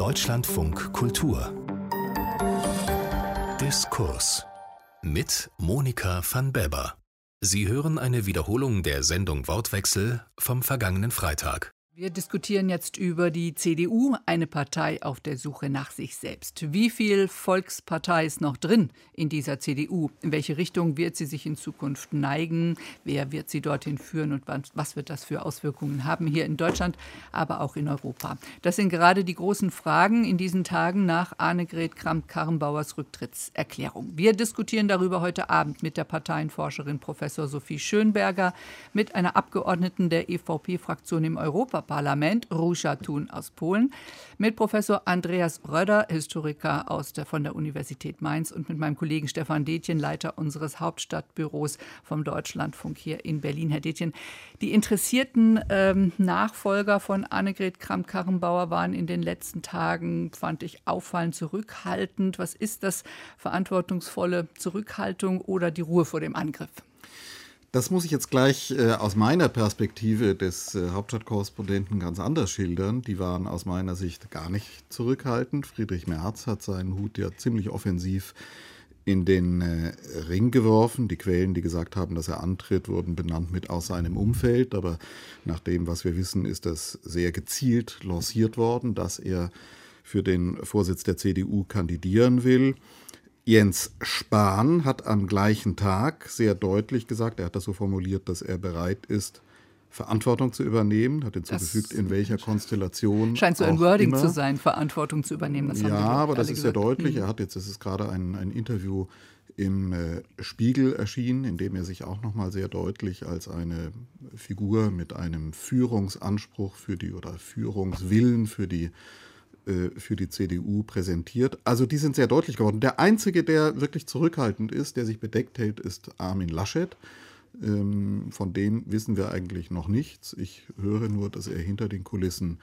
Deutschlandfunk Kultur Diskurs mit Monika van Beber. Sie hören eine Wiederholung der Sendung Wortwechsel vom vergangenen Freitag. Wir diskutieren jetzt über die CDU, eine Partei auf der Suche nach sich selbst. Wie viel Volkspartei ist noch drin in dieser CDU? In welche Richtung wird sie sich in Zukunft neigen? Wer wird sie dorthin führen und was wird das für Auswirkungen haben hier in Deutschland, aber auch in Europa? Das sind gerade die großen Fragen in diesen Tagen nach Annegret Kramp-Karrenbauers Rücktrittserklärung. Wir diskutieren darüber heute Abend mit der Parteienforscherin Professor Sophie Schönberger, mit einer Abgeordneten der EVP-Fraktion im Europaparlament Parlament, Ruscha Thun aus Polen, mit Professor Andreas Röder, Historiker aus der, von der Universität Mainz und mit meinem Kollegen Stefan Detjen, Leiter unseres Hauptstadtbüros vom Deutschlandfunk hier in Berlin. Herr Detjen, die interessierten ähm, Nachfolger von Annegret Kramp-Karrenbauer waren in den letzten Tagen, fand ich, auffallend zurückhaltend. Was ist das verantwortungsvolle Zurückhaltung oder die Ruhe vor dem Angriff? Das muss ich jetzt gleich äh, aus meiner Perspektive des äh, Hauptstadtkorrespondenten ganz anders schildern. Die waren aus meiner Sicht gar nicht zurückhaltend. Friedrich Merz hat seinen Hut ja ziemlich offensiv in den äh, Ring geworfen. Die Quellen, die gesagt haben, dass er antritt, wurden benannt mit aus seinem Umfeld. Aber nach dem, was wir wissen, ist das sehr gezielt lanciert worden, dass er für den Vorsitz der CDU kandidieren will. Jens Spahn hat am gleichen Tag sehr deutlich gesagt, er hat das so formuliert, dass er bereit ist, Verantwortung zu übernehmen, hat hinzugefügt, in welcher Konstellation. Scheint so ein Wording immer. zu sein, Verantwortung zu übernehmen. ja, aber das ist gesagt. sehr deutlich. Er hat jetzt, es ist gerade ein, ein Interview im äh, Spiegel erschienen, in dem er sich auch nochmal sehr deutlich als eine Figur mit einem Führungsanspruch für die oder Führungswillen für die äh, für die CDU präsentiert. Also die sind sehr deutlich geworden. Der einzige, der wirklich zurückhaltend ist, der sich bedeckt hält, ist Armin Laschet. Ähm, von dem wissen wir eigentlich noch nichts. Ich höre nur, dass er hinter den Kulissen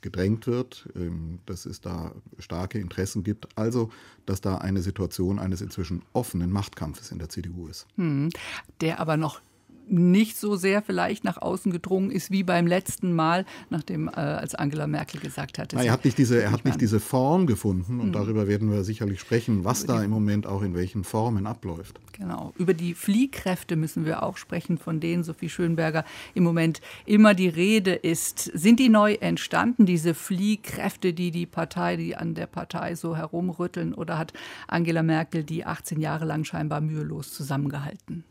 gedrängt wird, ähm, dass es da starke Interessen gibt. Also, dass da eine Situation eines inzwischen offenen Machtkampfes in der CDU ist. Hm, der aber noch nicht so sehr vielleicht nach außen gedrungen ist wie beim letzten Mal, nachdem äh, als Angela Merkel gesagt hat. Na, er hat nicht diese, er hat nicht diese Form gefunden und mhm. darüber werden wir sicherlich sprechen, was da im Moment auch in welchen Formen abläuft. Genau. Über die Fliehkräfte müssen wir auch sprechen, von denen Sophie Schönberger im Moment immer die Rede ist. Sind die neu entstanden, diese Fliehkräfte, die die Partei, die an der Partei so herumrütteln, oder hat Angela Merkel die 18 Jahre lang scheinbar mühelos zusammengehalten?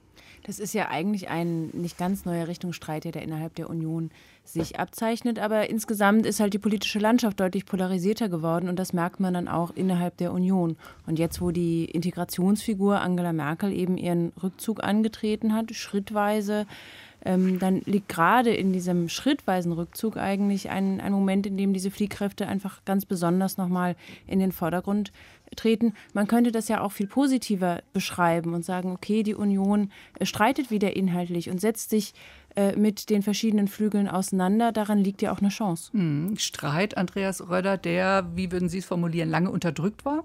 Das ist ja eigentlich ein nicht ganz neuer Richtungsstreit, der innerhalb der Union sich abzeichnet. Aber insgesamt ist halt die politische Landschaft deutlich polarisierter geworden und das merkt man dann auch innerhalb der Union. Und jetzt, wo die Integrationsfigur Angela Merkel eben ihren Rückzug angetreten hat, schrittweise, ähm, dann liegt gerade in diesem schrittweisen Rückzug eigentlich ein, ein Moment, in dem diese Fliehkräfte einfach ganz besonders nochmal in den Vordergrund treten. Man könnte das ja auch viel positiver beschreiben und sagen, okay, die Union äh, streitet wieder inhaltlich und setzt sich äh, mit den verschiedenen Flügeln auseinander. Daran liegt ja auch eine Chance. Hm, Streit, Andreas Röder, der, wie würden Sie es formulieren, lange unterdrückt war?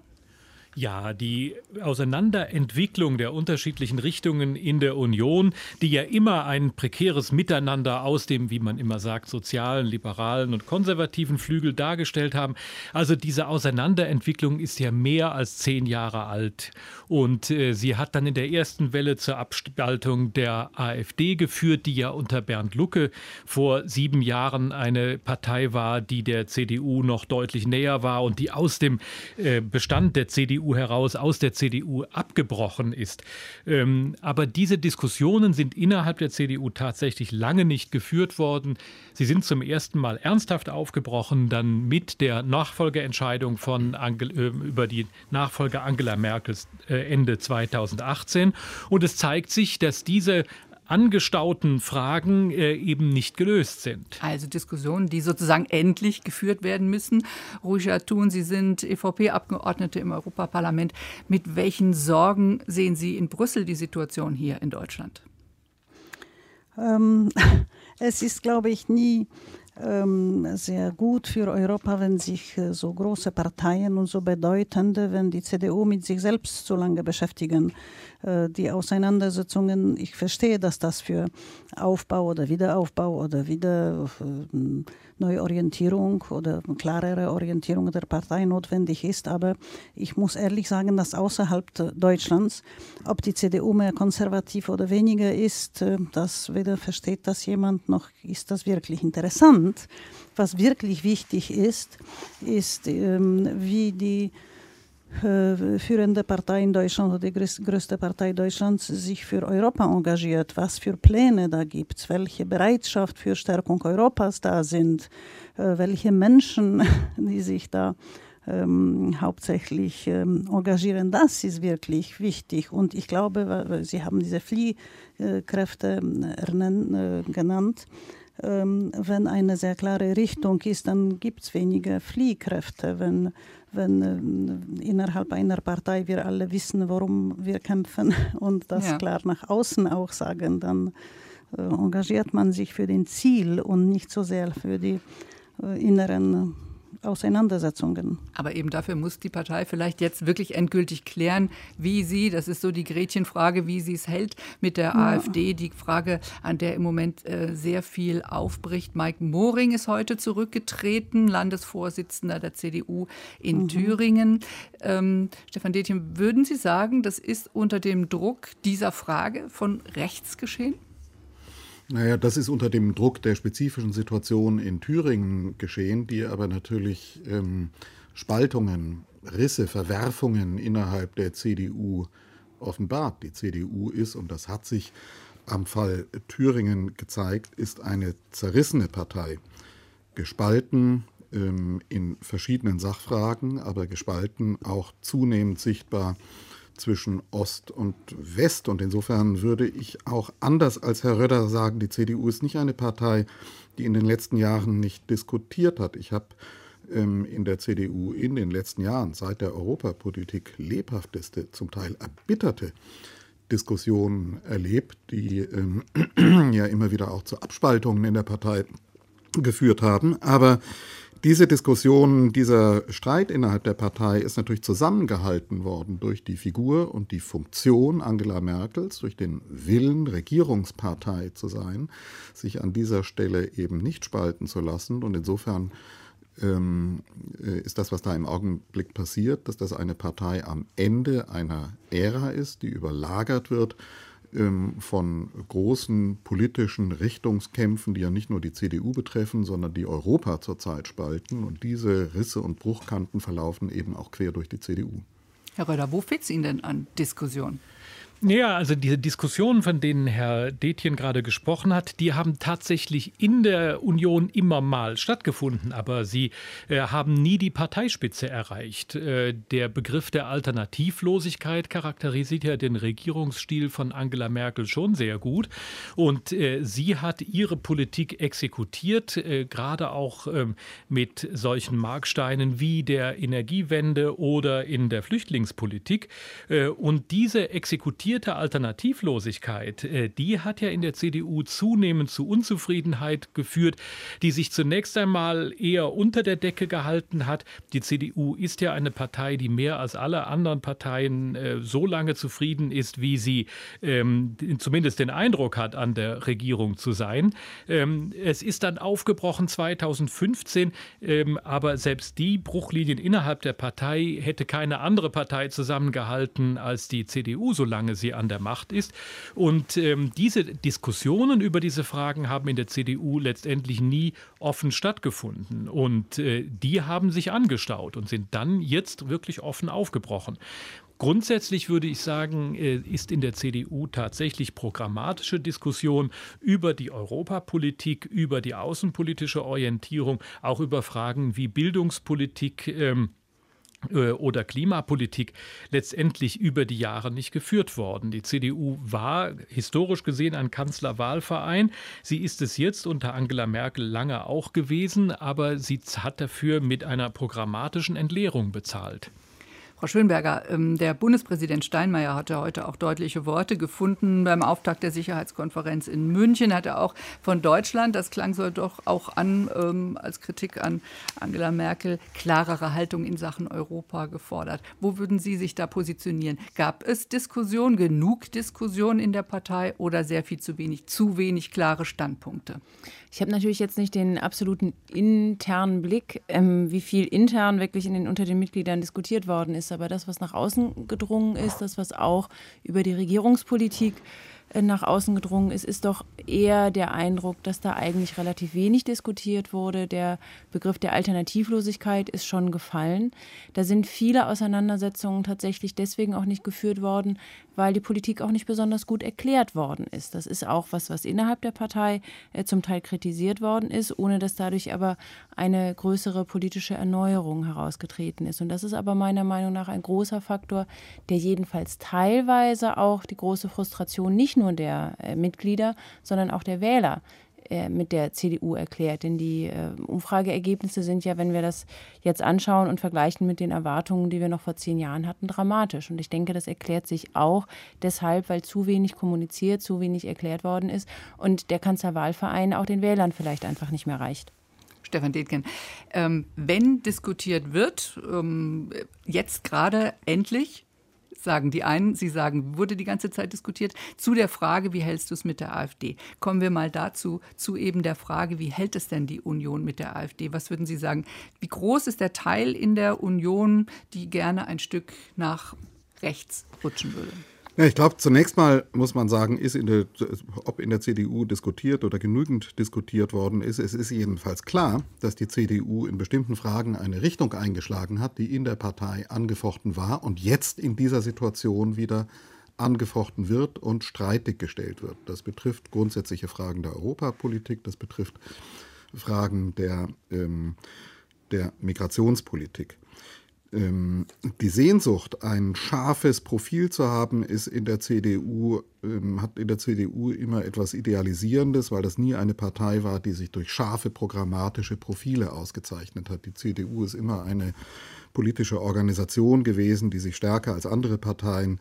Ja, die Auseinanderentwicklung der unterschiedlichen Richtungen in der Union, die ja immer ein prekäres Miteinander aus dem, wie man immer sagt, sozialen, liberalen und konservativen Flügel dargestellt haben. Also diese Auseinanderentwicklung ist ja mehr als zehn Jahre alt. Und äh, sie hat dann in der ersten Welle zur Abspaltung der AfD geführt, die ja unter Bernd Lucke vor sieben Jahren eine Partei war, die der CDU noch deutlich näher war und die aus dem äh, Bestand der CDU CDU heraus aus der CDU abgebrochen ist. Ähm, aber diese Diskussionen sind innerhalb der CDU tatsächlich lange nicht geführt worden. Sie sind zum ersten Mal ernsthaft aufgebrochen, dann mit der Nachfolgeentscheidung von Angel, äh, über die Nachfolge Angela Merkels äh, Ende 2018. Und es zeigt sich, dass diese angestauten Fragen äh, eben nicht gelöst sind. Also Diskussionen, die sozusagen endlich geführt werden müssen. Ruja Thun, Sie sind EVP-Abgeordnete im Europaparlament. Mit welchen Sorgen sehen Sie in Brüssel die Situation hier in Deutschland? Ähm, es ist, glaube ich, nie sehr gut für Europa, wenn sich äh, so große Parteien und so bedeutende, wenn die CDU mit sich selbst so lange beschäftigen. Äh, die Auseinandersetzungen, ich verstehe, dass das für Aufbau oder Wiederaufbau oder wieder äh, Neuorientierung oder klarere Orientierung der Partei notwendig ist. Aber ich muss ehrlich sagen, dass außerhalb Deutschlands, ob die CDU mehr konservativ oder weniger ist, äh, das weder versteht das jemand, noch ist das wirklich interessant. Was wirklich wichtig ist, ist, ähm, wie die führende Partei in Deutschland oder die größte Partei Deutschlands sich für Europa engagiert, was für Pläne da gibt welche Bereitschaft für Stärkung Europas da sind, äh, welche Menschen, die sich da ähm, hauptsächlich ähm, engagieren. Das ist wirklich wichtig. Und ich glaube, Sie haben diese Fliehkräfte äh, genannt. Ähm, wenn eine sehr klare Richtung ist, dann gibt es weniger Fliehkräfte. Wenn wenn äh, innerhalb einer Partei wir alle wissen, warum wir kämpfen und das ja. klar nach außen auch sagen, dann äh, engagiert man sich für den Ziel und nicht so sehr für die äh, inneren Auseinandersetzungen. Aber eben dafür muss die Partei vielleicht jetzt wirklich endgültig klären, wie sie, das ist so die Gretchenfrage, wie sie es hält mit der ja. AfD, die Frage, an der im Moment äh, sehr viel aufbricht. Mike Moring ist heute zurückgetreten, Landesvorsitzender der CDU in mhm. Thüringen. Ähm, Stefan Detjen, würden Sie sagen, das ist unter dem Druck dieser Frage von rechts geschehen? Naja, das ist unter dem Druck der spezifischen Situation in Thüringen geschehen, die aber natürlich ähm, Spaltungen, Risse, Verwerfungen innerhalb der CDU offenbart. Die CDU ist, und das hat sich am Fall Thüringen gezeigt, ist eine zerrissene Partei. Gespalten ähm, in verschiedenen Sachfragen, aber gespalten auch zunehmend sichtbar zwischen Ost und West. Und insofern würde ich auch anders als Herr Röder sagen, die CDU ist nicht eine Partei, die in den letzten Jahren nicht diskutiert hat. Ich habe ähm, in der CDU in den letzten Jahren seit der Europapolitik lebhafteste, zum Teil erbitterte Diskussionen erlebt, die ähm, ja immer wieder auch zu Abspaltungen in der Partei geführt haben. Aber diese Diskussion, dieser Streit innerhalb der Partei ist natürlich zusammengehalten worden durch die Figur und die Funktion Angela Merkels, durch den Willen, Regierungspartei zu sein, sich an dieser Stelle eben nicht spalten zu lassen. Und insofern ähm, äh, ist das, was da im Augenblick passiert, dass das eine Partei am Ende einer Ära ist, die überlagert wird von großen politischen Richtungskämpfen, die ja nicht nur die CDU betreffen, sondern die Europa zurzeit spalten. Und diese Risse und Bruchkanten verlaufen eben auch quer durch die CDU. Herr Röder, wo fehlt es Ihnen denn an Diskussion? Ja, also diese Diskussionen, von denen Herr Detjen gerade gesprochen hat, die haben tatsächlich in der Union immer mal stattgefunden, aber sie äh, haben nie die Parteispitze erreicht. Äh, der Begriff der Alternativlosigkeit charakterisiert ja den Regierungsstil von Angela Merkel schon sehr gut und äh, sie hat ihre Politik exekutiert, äh, gerade auch ähm, mit solchen Marksteinen wie der Energiewende oder in der Flüchtlingspolitik äh, und diese exekutiert diskutierte Alternativlosigkeit, äh, die hat ja in der CDU zunehmend zu Unzufriedenheit geführt, die sich zunächst einmal eher unter der Decke gehalten hat. Die CDU ist ja eine Partei, die mehr als alle anderen Parteien äh, so lange zufrieden ist, wie sie ähm, zumindest den Eindruck hat, an der Regierung zu sein. Ähm, es ist dann aufgebrochen 2015, ähm, aber selbst die Bruchlinien innerhalb der Partei hätte keine andere Partei zusammengehalten als die CDU, solange sie sie an der Macht ist. Und ähm, diese Diskussionen über diese Fragen haben in der CDU letztendlich nie offen stattgefunden. Und äh, die haben sich angestaut und sind dann jetzt wirklich offen aufgebrochen. Grundsätzlich würde ich sagen, äh, ist in der CDU tatsächlich programmatische Diskussion über die Europapolitik, über die außenpolitische Orientierung, auch über Fragen wie Bildungspolitik. Ähm, äh, oder Klimapolitik letztendlich über die Jahre nicht geführt worden. Die CDU war historisch gesehen ein Kanzlerwahlverein. Sie ist es jetzt unter Angela Merkel lange auch gewesen, aber sie hat dafür mit einer programmatischen Entleerung bezahlt. Frau Schönberger, ähm, der Bundespräsident Steinmeier hatte heute auch deutliche Worte gefunden beim Auftakt der Sicherheitskonferenz in München. Hat er auch von Deutschland, das klang so doch auch an ähm, als Kritik an Angela Merkel, klarere Haltung in Sachen Europa gefordert. Wo würden Sie sich da positionieren? Gab es Diskussion, genug Diskussion in der Partei oder sehr viel zu wenig, zu wenig klare Standpunkte? Ich habe natürlich jetzt nicht den absoluten internen Blick, ähm, wie viel intern wirklich in den, unter den Mitgliedern diskutiert worden ist. Aber das, was nach außen gedrungen ist, das, was auch über die Regierungspolitik nach außen gedrungen ist, ist doch eher der Eindruck, dass da eigentlich relativ wenig diskutiert wurde. Der Begriff der Alternativlosigkeit ist schon gefallen. Da sind viele Auseinandersetzungen tatsächlich deswegen auch nicht geführt worden, weil die Politik auch nicht besonders gut erklärt worden ist. Das ist auch was, was innerhalb der Partei äh, zum Teil kritisiert worden ist, ohne dass dadurch aber eine größere politische Erneuerung herausgetreten ist. Und das ist aber meiner Meinung nach ein großer Faktor, der jedenfalls teilweise auch die große Frustration nicht nur der äh, Mitglieder, sondern auch der Wähler äh, mit der CDU erklärt. Denn die äh, Umfrageergebnisse sind ja, wenn wir das jetzt anschauen und vergleichen mit den Erwartungen, die wir noch vor zehn Jahren hatten, dramatisch. Und ich denke, das erklärt sich auch deshalb, weil zu wenig kommuniziert, zu wenig erklärt worden ist und der Kanzlerwahlverein auch den Wählern vielleicht einfach nicht mehr reicht. Stefan Detgen, ähm, wenn diskutiert wird, ähm, jetzt gerade endlich sagen die einen, sie sagen, wurde die ganze Zeit diskutiert, zu der Frage, wie hältst du es mit der AfD? Kommen wir mal dazu, zu eben der Frage, wie hält es denn die Union mit der AfD? Was würden Sie sagen? Wie groß ist der Teil in der Union, die gerne ein Stück nach rechts rutschen würde? Ja, ich glaube, zunächst mal muss man sagen, ist in der, ob in der CDU diskutiert oder genügend diskutiert worden ist, es ist jedenfalls klar, dass die CDU in bestimmten Fragen eine Richtung eingeschlagen hat, die in der Partei angefochten war und jetzt in dieser Situation wieder angefochten wird und streitig gestellt wird. Das betrifft grundsätzliche Fragen der Europapolitik, das betrifft Fragen der, ähm, der Migrationspolitik. Ähm, die Sehnsucht, ein scharfes Profil zu haben, ist in der CDU, ähm, hat in der CDU immer etwas Idealisierendes, weil das nie eine Partei war, die sich durch scharfe programmatische Profile ausgezeichnet hat. Die CDU ist immer eine politische Organisation gewesen, die sich stärker als andere Parteien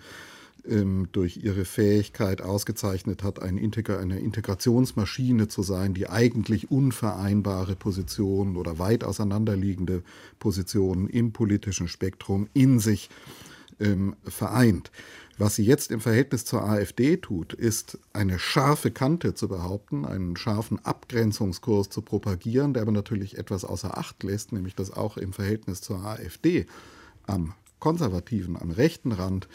ähm, durch ihre Fähigkeit ausgezeichnet hat, ein Integra eine Integrationsmaschine zu sein, die eigentlich unvereinbare Positionen oder weit auseinanderliegende Positionen im politischen Spektrum in sich ähm, vereint. Was sie jetzt im Verhältnis zur AfD tut, ist eine scharfe Kante zu behaupten, einen scharfen Abgrenzungskurs zu propagieren, der aber natürlich etwas außer Acht lässt, nämlich dass auch im Verhältnis zur AfD am konservativen, am rechten Rand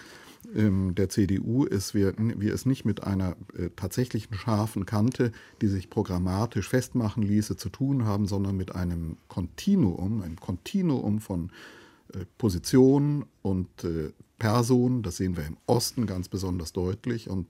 ähm, der CDU ist, wir, wir es nicht mit einer äh, tatsächlichen scharfen Kante, die sich programmatisch festmachen ließe, zu tun haben, sondern mit einem Kontinuum, einem Kontinuum von äh, Positionen und äh, Personen. Das sehen wir im Osten ganz besonders deutlich und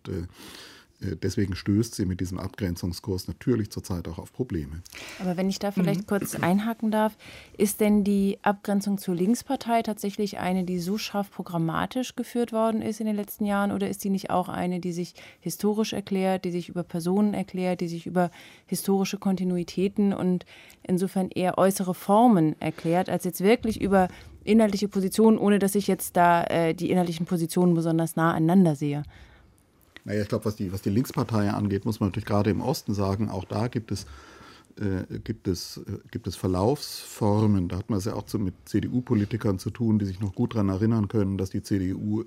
deswegen stößt sie mit diesem Abgrenzungskurs natürlich zurzeit auch auf Probleme. Aber wenn ich da vielleicht mhm. kurz einhaken darf, ist denn die Abgrenzung zur Linkspartei tatsächlich eine, die so scharf programmatisch geführt worden ist in den letzten Jahren oder ist die nicht auch eine, die sich historisch erklärt, die sich über Personen erklärt, die sich über historische Kontinuitäten und insofern eher äußere Formen erklärt, als jetzt wirklich über inhaltliche Positionen, ohne dass ich jetzt da äh, die inhaltlichen Positionen besonders nah aneinander sehe? Naja, ich glaube, was die, was die Linkspartei angeht, muss man natürlich gerade im Osten sagen, auch da gibt es, äh, gibt es, äh, gibt es Verlaufsformen. Da hat man es ja auch zu, mit CDU-Politikern zu tun, die sich noch gut daran erinnern können, dass die CDU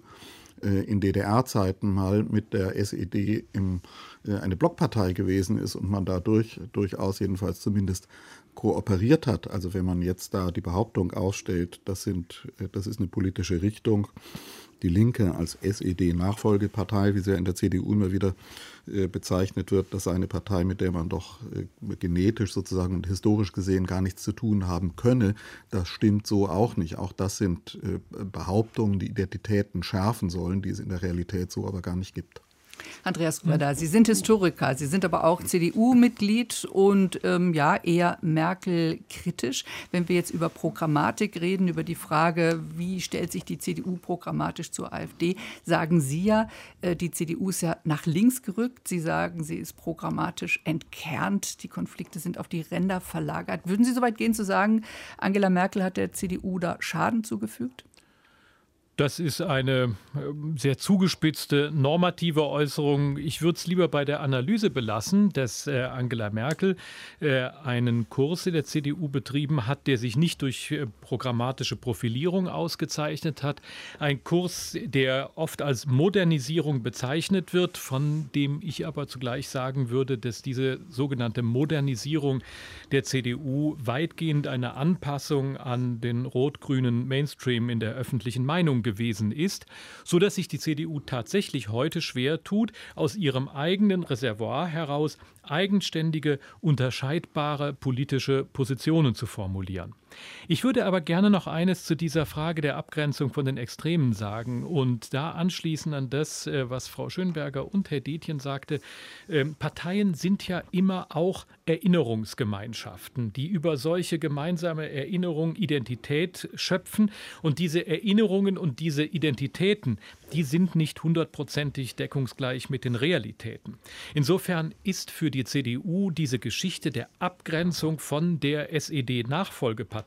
äh, in DDR-Zeiten mal mit der SED im, äh, eine Blockpartei gewesen ist und man dadurch durchaus jedenfalls zumindest kooperiert hat. Also wenn man jetzt da die Behauptung ausstellt, das, sind, äh, das ist eine politische Richtung, die Linke als SED-Nachfolgepartei, wie sie ja in der CDU immer wieder äh, bezeichnet wird, das sei eine Partei, mit der man doch äh, genetisch sozusagen und historisch gesehen gar nichts zu tun haben könne. Das stimmt so auch nicht. Auch das sind Behauptungen, die Identitäten schärfen sollen, die es in der Realität so aber gar nicht gibt. Andreas Gröder, Sie sind Historiker, Sie sind aber auch CDU-Mitglied und ähm, ja, eher Merkel-kritisch. Wenn wir jetzt über Programmatik reden, über die Frage, wie stellt sich die CDU programmatisch zur AfD, sagen Sie ja, äh, die CDU ist ja nach links gerückt. Sie sagen, sie ist programmatisch entkernt. Die Konflikte sind auf die Ränder verlagert. Würden Sie so weit gehen zu sagen, Angela Merkel hat der CDU da Schaden zugefügt? Das ist eine ähm, sehr zugespitzte normative Äußerung. Ich würde es lieber bei der Analyse belassen, dass äh, Angela Merkel äh, einen Kurs in der CDU betrieben hat, der sich nicht durch äh, programmatische Profilierung ausgezeichnet hat. Ein Kurs, der oft als Modernisierung bezeichnet wird, von dem ich aber zugleich sagen würde, dass diese sogenannte Modernisierung der CDU weitgehend eine Anpassung an den rot-grünen Mainstream in der öffentlichen Meinung gewesen ist, sodass sich die CDU tatsächlich heute schwer tut, aus ihrem eigenen Reservoir heraus eigenständige, unterscheidbare politische Positionen zu formulieren. Ich würde aber gerne noch eines zu dieser Frage der Abgrenzung von den Extremen sagen und da anschließen an das, äh, was Frau Schönberger und Herr Detjen sagte. Ähm, Parteien sind ja immer auch Erinnerungsgemeinschaften, die über solche gemeinsame Erinnerung Identität schöpfen und diese Erinnerungen und diese Identitäten, die sind nicht hundertprozentig deckungsgleich mit den Realitäten. Insofern ist für die CDU diese Geschichte der Abgrenzung von der SED-Nachfolgepartei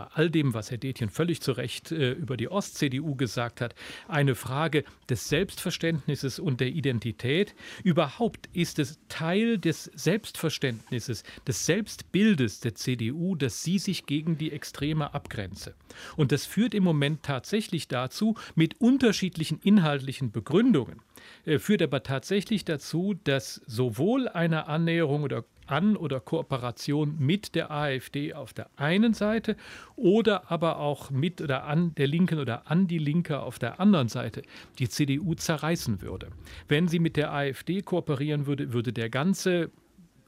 bei all dem, was Herr Detjen völlig zu Recht äh, über die Ost-CDU gesagt hat, eine Frage des Selbstverständnisses und der Identität. Überhaupt ist es Teil des Selbstverständnisses, des Selbstbildes der CDU, dass sie sich gegen die Extreme abgrenze. Und das führt im Moment tatsächlich dazu, mit unterschiedlichen inhaltlichen Begründungen, äh, führt aber tatsächlich dazu, dass sowohl eine Annäherung oder an oder Kooperation mit der AfD auf der einen Seite oder aber auch mit oder an der Linken oder an die Linke auf der anderen Seite die CDU zerreißen würde. Wenn sie mit der AfD kooperieren würde, würde der ganze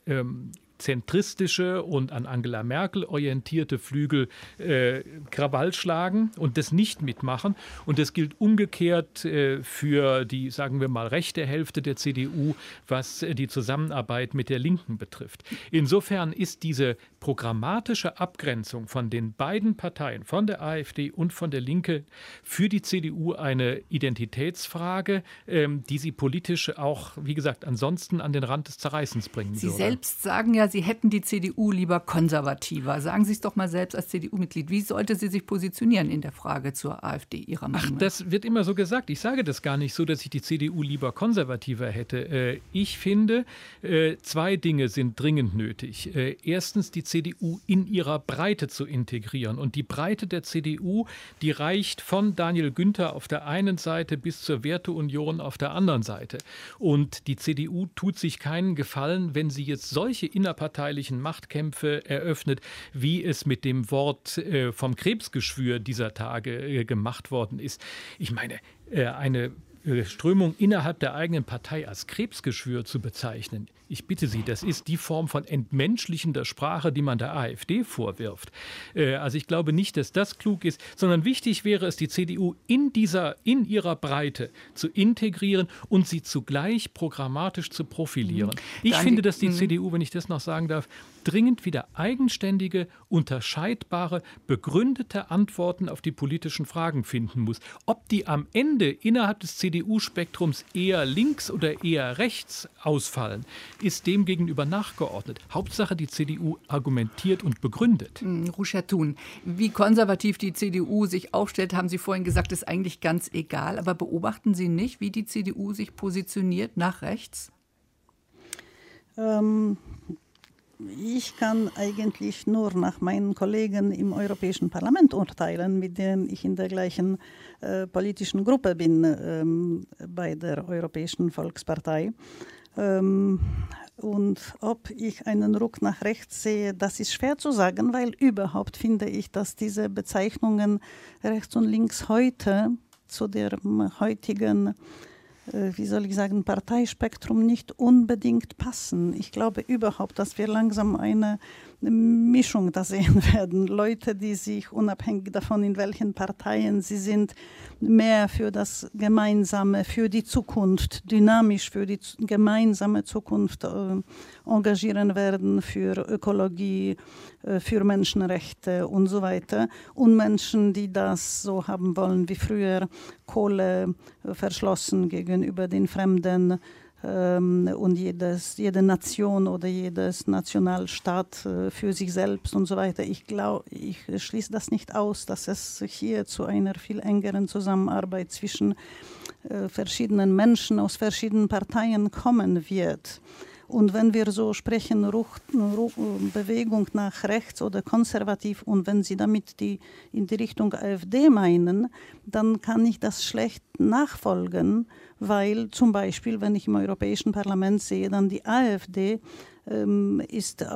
ähm, zentristische und an Angela Merkel orientierte Flügel äh, Krawall schlagen und das nicht mitmachen. Und das gilt umgekehrt äh, für die, sagen wir mal, rechte Hälfte der CDU, was äh, die Zusammenarbeit mit der Linken betrifft. Insofern ist diese programmatische Abgrenzung von den beiden Parteien, von der AfD und von der Linke, für die CDU eine Identitätsfrage, ähm, die sie politisch auch, wie gesagt, ansonsten an den Rand des Zerreißens bringen Sie würde. selbst sagen ja, Sie hätten die CDU lieber konservativer. Sagen Sie es doch mal selbst als CDU-Mitglied. Wie sollte sie sich positionieren in der Frage zur AfD Ihrer Meinung Ach, das wird immer so gesagt. Ich sage das gar nicht so, dass ich die CDU lieber konservativer hätte. Äh, ich finde, äh, zwei Dinge sind dringend nötig. Äh, erstens, die CDU in ihrer Breite zu integrieren. Und die Breite der CDU, die reicht von Daniel Günther auf der einen Seite bis zur Werteunion auf der anderen Seite. Und die CDU tut sich keinen Gefallen, wenn sie jetzt solche innerparteilichen Machtkämpfe eröffnet, wie es mit dem Wort äh, vom Krebsgeschwür dieser Tage äh, gemacht worden ist. Ich meine, äh, eine Strömung innerhalb der eigenen Partei als Krebsgeschwür zu bezeichnen. Ich bitte Sie, das ist die Form von entmenschlichender Sprache, die man der AfD vorwirft. Äh, also ich glaube nicht, dass das klug ist, sondern wichtig wäre es, die CDU in dieser, in ihrer Breite zu integrieren und sie zugleich programmatisch zu profilieren. Mhm. Ich Dann finde, dass die mhm. CDU, wenn ich das noch sagen darf, dringend wieder eigenständige, unterscheidbare, begründete Antworten auf die politischen Fragen finden muss. Ob die am Ende innerhalb des CDU-Spektrums eher links oder eher rechts ausfallen, ist dem gegenüber nachgeordnet. Hauptsache, die CDU argumentiert und begründet. Hm, Ruschertun, wie konservativ die CDU sich aufstellt, haben Sie vorhin gesagt, ist eigentlich ganz egal. Aber beobachten Sie nicht, wie die CDU sich positioniert nach rechts? Ähm, ich kann eigentlich nur nach meinen Kollegen im Europäischen Parlament urteilen, mit denen ich in der gleichen äh, politischen Gruppe bin ähm, bei der Europäischen Volkspartei. Ähm, und ob ich einen Ruck nach rechts sehe, das ist schwer zu sagen, weil überhaupt finde ich, dass diese Bezeichnungen rechts und links heute zu dem heutigen äh, wie soll ich sagen, Parteispektrum nicht unbedingt passen. Ich glaube überhaupt, dass wir langsam eine Mischung da sehen werden. Leute, die sich unabhängig davon, in welchen Parteien sie sind, mehr für das Gemeinsame, für die Zukunft, dynamisch für die gemeinsame Zukunft äh, engagieren werden, für Ökologie, äh, für Menschenrechte und so weiter. Und Menschen, die das so haben wollen wie früher, Kohle äh, verschlossen gegenüber den Fremden, und jedes, jede Nation oder jedes Nationalstaat äh, für sich selbst und so weiter. Ich glaube, ich schließe das nicht aus, dass es hier zu einer viel engeren Zusammenarbeit zwischen äh, verschiedenen Menschen aus verschiedenen Parteien kommen wird. Und wenn wir so sprechen, Ruch, Ruch, Bewegung nach rechts oder konservativ, und wenn Sie damit die, in die Richtung AfD meinen, dann kann ich das schlecht nachfolgen, weil zum Beispiel, wenn ich im Europäischen Parlament sehe, dann die AfD ist, äh,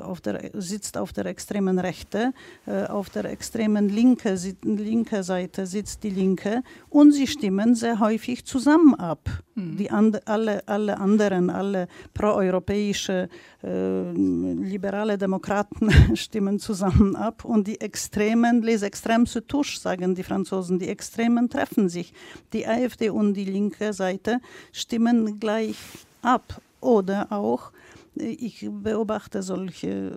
auf der, sitzt auf der extremen Rechte, äh, auf der extremen linke, linke Seite sitzt die Linke und sie stimmen sehr häufig zusammen ab. Mhm. Die and, alle, alle anderen, alle proeuropäische äh, liberale Demokraten stimmen zusammen ab und die Extremen, les extrêmes se touchent, sagen die Franzosen, die Extremen treffen sich. Die AfD und die linke Seite stimmen gleich ab. Oder auch ich beobachte solche,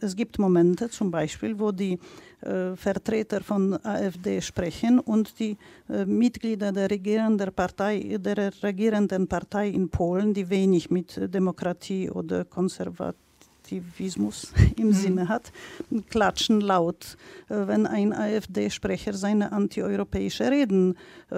es gibt Momente zum Beispiel, wo die äh, Vertreter von AfD sprechen und die äh, Mitglieder der regierenden Partei, der regierenden Partei in Polen, die wenig mit Demokratie oder Konservat Aktivismus im mhm. Sinne hat, klatschen laut, äh, wenn ein AfD-Sprecher seine antieuropäische Reden äh,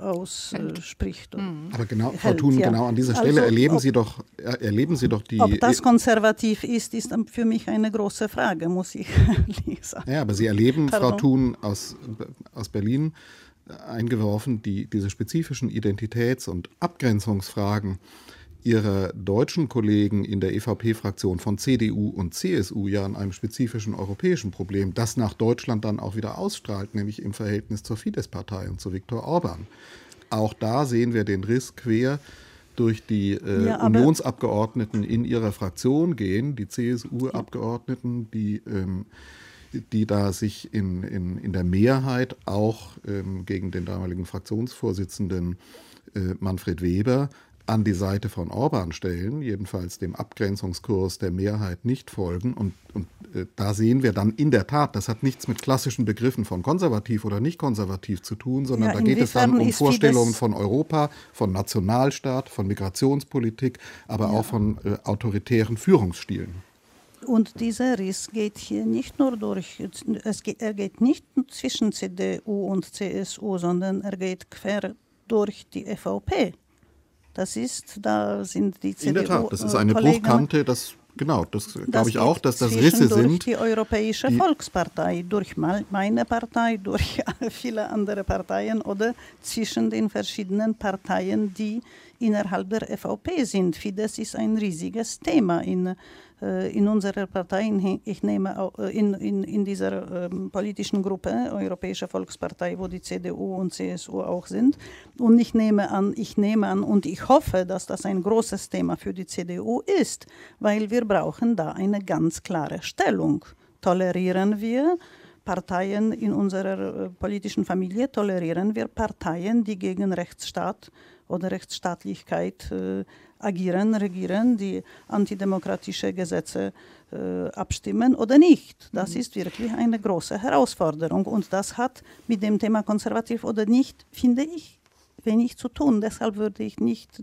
ausspricht. Mhm. Aber genau, Frau Thun, ja. genau an dieser Stelle also, erleben, ob, Sie doch, erleben Sie doch die... Ob das konservativ ist, ist für mich eine große Frage, muss ich sagen. Ja, aber Sie erleben, Pardon. Frau Thun aus, aus Berlin, eingeworfen, die, diese spezifischen Identitäts- und Abgrenzungsfragen ihre deutschen Kollegen in der EVP-Fraktion von CDU und CSU ja an einem spezifischen europäischen Problem, das nach Deutschland dann auch wieder ausstrahlt, nämlich im Verhältnis zur Fidesz-Partei und zu Viktor Orban. Auch da sehen wir den Riss quer durch die äh, ja, Unionsabgeordneten in ihrer Fraktion gehen, die CSU-Abgeordneten, die, ähm, die da sich in, in, in der Mehrheit auch ähm, gegen den damaligen Fraktionsvorsitzenden äh, Manfred Weber an die Seite von Orban stellen, jedenfalls dem Abgrenzungskurs der Mehrheit nicht folgen. Und, und äh, da sehen wir dann in der Tat, das hat nichts mit klassischen Begriffen von konservativ oder nicht konservativ zu tun, sondern ja, da geht es dann um Vorstellungen von Europa, von Nationalstaat, von Migrationspolitik, aber ja. auch von äh, autoritären Führungsstilen. Und dieser Riss geht hier nicht nur durch, es geht, er geht nicht zwischen CDU und CSU, sondern er geht quer durch die EVP. Das ist, da sind die CDU. In der Tat, das ist eine Bruchkante, das Genau, das glaube ich auch, dass das Risse durch sind. die Europäische die Volkspartei, durch meine Partei, durch viele andere Parteien oder zwischen den verschiedenen Parteien, die innerhalb der EVP sind. Fidesz ist ein riesiges Thema in äh, in unserer Partei, ich nehme äh, in, in, in dieser ähm, politischen Gruppe, Europäische Volkspartei, wo die CDU und CSU auch sind. Und ich nehme an, ich nehme an und ich hoffe, dass das ein großes Thema für die CDU ist, weil wir brauchen da eine ganz klare Stellung. Tolerieren wir Parteien in unserer äh, politischen Familie, tolerieren wir Parteien, die gegen Rechtsstaat oder Rechtsstaatlichkeit äh, agieren, regieren, die antidemokratische Gesetze äh, abstimmen oder nicht. Das mhm. ist wirklich eine große Herausforderung und das hat mit dem Thema konservativ oder nicht, finde ich, wenig zu tun. Deshalb würde ich nicht,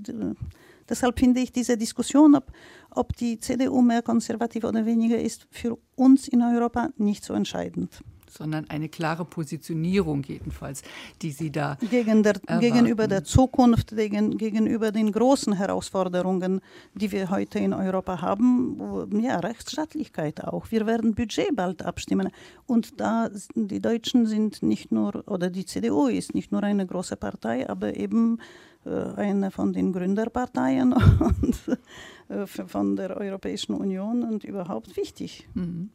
deshalb finde ich diese Diskussion, ob, ob die CDU mehr konservativ oder weniger ist, für uns in Europa nicht so entscheidend sondern eine klare Positionierung jedenfalls, die Sie da Gegen der, gegenüber der Zukunft, gegen, gegenüber den großen Herausforderungen, die wir heute in Europa haben, ja, Rechtsstaatlichkeit auch. Wir werden Budget bald abstimmen und da die Deutschen sind nicht nur, oder die CDU ist nicht nur eine große Partei, aber eben äh, eine von den Gründerparteien und äh, von der Europäischen Union und überhaupt wichtig. Mhm.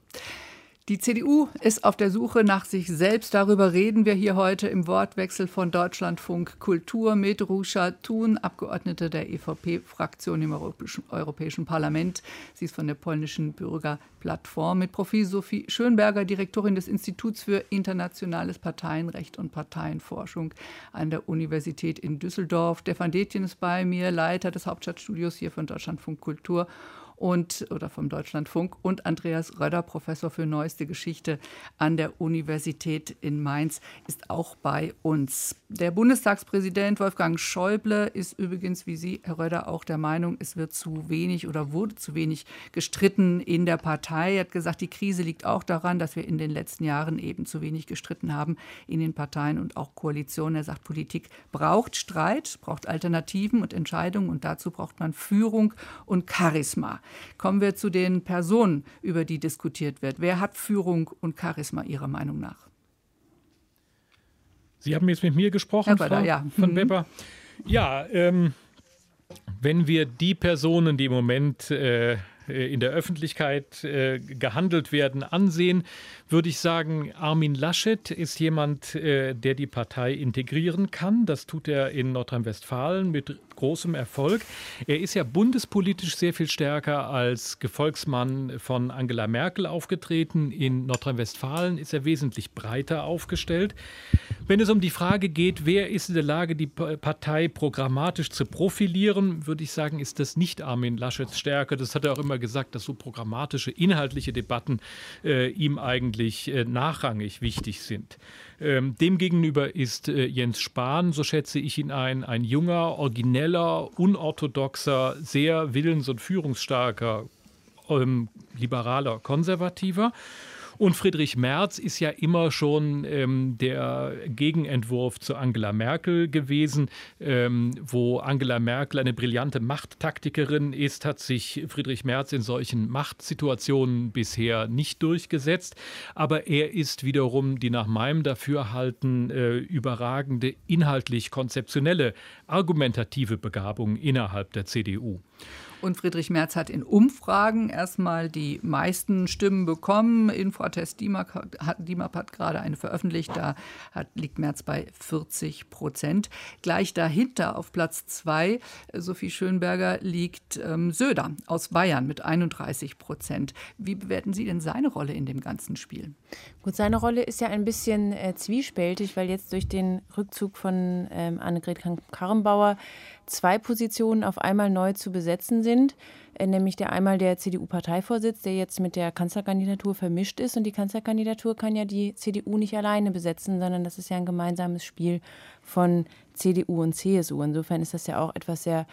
Die CDU ist auf der Suche nach sich selbst. Darüber reden wir hier heute im Wortwechsel von Deutschlandfunk Kultur mit Ruscha Thun, Abgeordnete der EVP-Fraktion im Europäischen, Europäischen Parlament. Sie ist von der polnischen Bürgerplattform mit Profil Sophie Schönberger, Direktorin des Instituts für internationales Parteienrecht und Parteienforschung an der Universität in Düsseldorf. Stefan Detjen ist bei mir, Leiter des Hauptstadtstudios hier von Deutschlandfunk Kultur und oder vom Deutschlandfunk und Andreas Röder, Professor für neueste Geschichte an der Universität in Mainz, ist auch bei uns. Der Bundestagspräsident Wolfgang Schäuble ist übrigens, wie Sie, Herr Röder, auch der Meinung, es wird zu wenig oder wurde zu wenig gestritten in der Partei. Er hat gesagt, die Krise liegt auch daran, dass wir in den letzten Jahren eben zu wenig gestritten haben in den Parteien und auch Koalitionen. Er sagt, Politik braucht Streit, braucht Alternativen und Entscheidungen und dazu braucht man Führung und Charisma. Kommen wir zu den Personen, über die diskutiert wird. Wer hat Führung und Charisma Ihrer Meinung nach? Sie haben jetzt mit mir gesprochen, Herr Böder, Frau ja. von Mhm. Weber. Ja, ähm, wenn wir die Personen, die im Moment äh, in der Öffentlichkeit äh, gehandelt werden, ansehen, würde ich sagen, Armin Laschet ist jemand, äh, der die Partei integrieren kann. Das tut er in Nordrhein-Westfalen mit großem Erfolg. Er ist ja bundespolitisch sehr viel stärker als Gefolgsmann von Angela Merkel aufgetreten. In Nordrhein-Westfalen ist er wesentlich breiter aufgestellt. Wenn es um die Frage geht, wer ist in der Lage, die Pa- Partei programmatisch zu profilieren, würde ich sagen, ist das nicht Armin Laschets Stärke. Das hat er auch immer gesagt, dass so programmatische, inhaltliche Debatten äh, ihm eigentlich äh, nachrangig wichtig sind. Ähm, demgegenüber ist äh, Jens Spahn, so schätze ich ihn ein, ein junger, origineller, unorthodoxer, sehr willens- und führungsstarker ähm, liberaler Konservativer. Und Friedrich Merz ist ja immer schon ähm, der Gegenentwurf zu Angela Merkel gewesen. Ähm, wo Angela Merkel eine brillante Machttaktikerin ist, hat sich Friedrich Merz in solchen Machtsituationen bisher nicht durchgesetzt. Aber er ist wiederum die nach meinem Dafürhalten äh, überragende inhaltlich konzeptionelle, argumentative Begabung innerhalb der CDU. Und Friedrich Merz hat in Umfragen erstmal die meisten Stimmen bekommen. Infratest DIMAP hat, DIMAP hat gerade eine veröffentlicht. Da hat, liegt Merz bei 40 Prozent. Gleich dahinter auf Platz zwei, Sophie Schönberger, liegt ähm, Söder aus Bayern mit 31 Prozent. Wie bewerten Sie denn seine Rolle in dem ganzen Spiel? Gut, seine Rolle ist ja ein bisschen äh, zwiespältig, weil jetzt durch den Rückzug von ähm, Annegret Karrenbauer zwei Positionen auf einmal neu zu besetzen sind, äh, nämlich der einmal der CDU-Parteivorsitz, der jetzt mit der Kanzlerkandidatur vermischt ist. Und die Kanzlerkandidatur kann ja die CDU nicht alleine besetzen, sondern das ist ja ein gemeinsames Spiel von CDU und CSU. Insofern ist das ja auch etwas sehr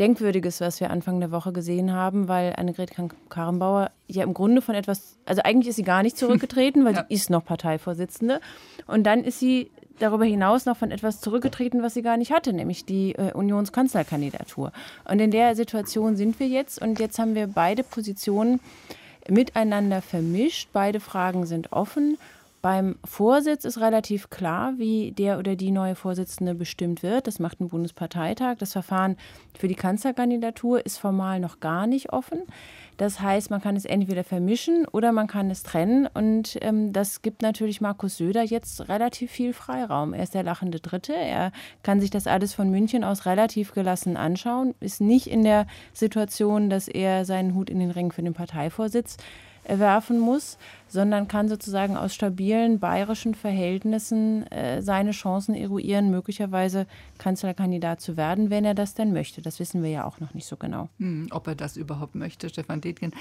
Denkwürdiges, was wir Anfang der Woche gesehen haben, weil Annegret Karrenbauer ja im Grunde von etwas, also eigentlich ist sie gar nicht zurückgetreten, weil Ja. sie ist noch Parteivorsitzende. Und dann ist sie darüber hinaus noch von etwas zurückgetreten, was sie gar nicht hatte, nämlich die äh, Unionskanzlerkandidatur. Und in der Situation sind wir jetzt und jetzt haben wir beide Positionen miteinander vermischt. Beide Fragen sind offen. Beim Vorsitz ist relativ klar, wie der oder die neue Vorsitzende bestimmt wird. Das macht ein Bundesparteitag. Das Verfahren für die Kanzlerkandidatur ist formal noch gar nicht offen. Das heißt, man kann es entweder vermischen oder man kann es trennen. Und ähm, das gibt natürlich Markus Söder jetzt relativ viel Freiraum. Er ist der lachende Dritte. Er kann sich das alles von München aus relativ gelassen anschauen, ist nicht in der Situation, dass er seinen Hut in den Ring für den Parteivorsitz werfen muss, sondern kann sozusagen aus stabilen bayerischen Verhältnissen äh, seine Chancen eruieren, möglicherweise Kanzlerkandidat zu werden, wenn er das denn möchte. Das wissen wir ja auch noch nicht so genau. Hm, ob er das überhaupt möchte, Stefan Detgen.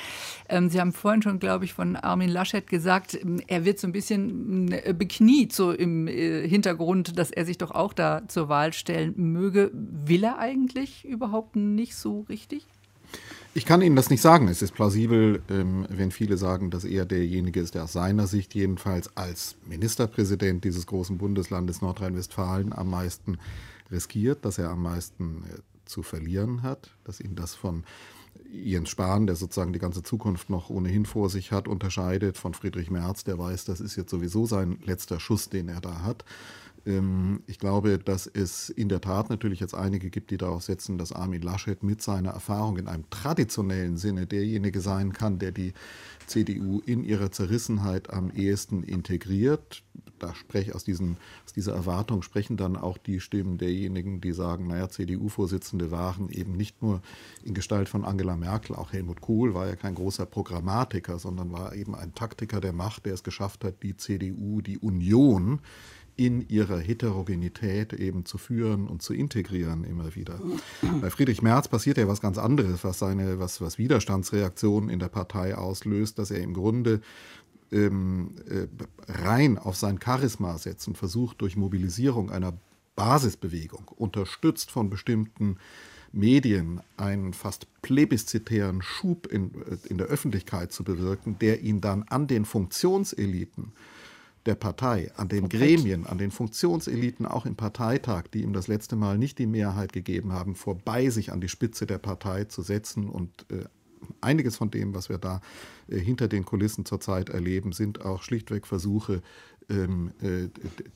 Ähm, Sie haben vorhin schon, glaube ich, von Armin Laschet gesagt, ähm, er wird so ein bisschen äh, bekniet, so im äh, Hintergrund, dass er sich doch auch da zur Wahl stellen möge. Will er eigentlich überhaupt nicht so richtig? Ich kann Ihnen das nicht sagen. Es ist plausibel, ähm, wenn viele sagen, dass er derjenige ist, der aus seiner Sicht jedenfalls als Ministerpräsident dieses großen Bundeslandes Nordrhein-Westfalen am meisten riskiert, dass er am meisten äh, zu verlieren hat, dass ihn das von Jens Spahn, der sozusagen die ganze Zukunft noch ohnehin vor sich hat, unterscheidet von Friedrich Merz, der weiß, das ist jetzt sowieso sein letzter Schuss, den er da hat. Ähm, Ich glaube, dass es in der Tat natürlich jetzt einige gibt, die darauf setzen, dass Armin Laschet mit seiner Erfahrung in einem traditionellen Sinne derjenige sein kann, der die CDU in ihrer Zerrissenheit am ehesten integriert. Da spreche aus, diesen, aus dieser Erwartung sprechen dann auch die Stimmen derjenigen, die sagen, naja, CDU-Vorsitzende waren eben nicht nur in Gestalt von Angela Merkel, auch Helmut Kohl war ja kein großer Programmatiker, sondern war eben ein Taktiker der Macht, der es geschafft hat, die CDU, die Union in ihrer Heterogenität eben zu führen und zu integrieren immer wieder. Bei Friedrich Merz passiert ja was ganz anderes, was seine, was, was Widerstandsreaktionen in der Partei auslöst, dass er im Grunde ähm, äh, rein auf sein Charisma setzt und versucht durch Mobilisierung einer Basisbewegung, unterstützt von bestimmten Medien, einen fast plebiszitären Schub in, äh, in der Öffentlichkeit zu bewirken, der ihn dann an den Funktionseliten der Partei, an den Gremien, an den Funktionseliten auch im Parteitag, die ihm das letzte Mal nicht die Mehrheit gegeben haben, vorbei sich an die Spitze der Partei zu setzen. Und äh, einiges von dem, was wir da äh, hinter den Kulissen zurzeit erleben, sind auch schlichtweg Versuche, ähm, äh,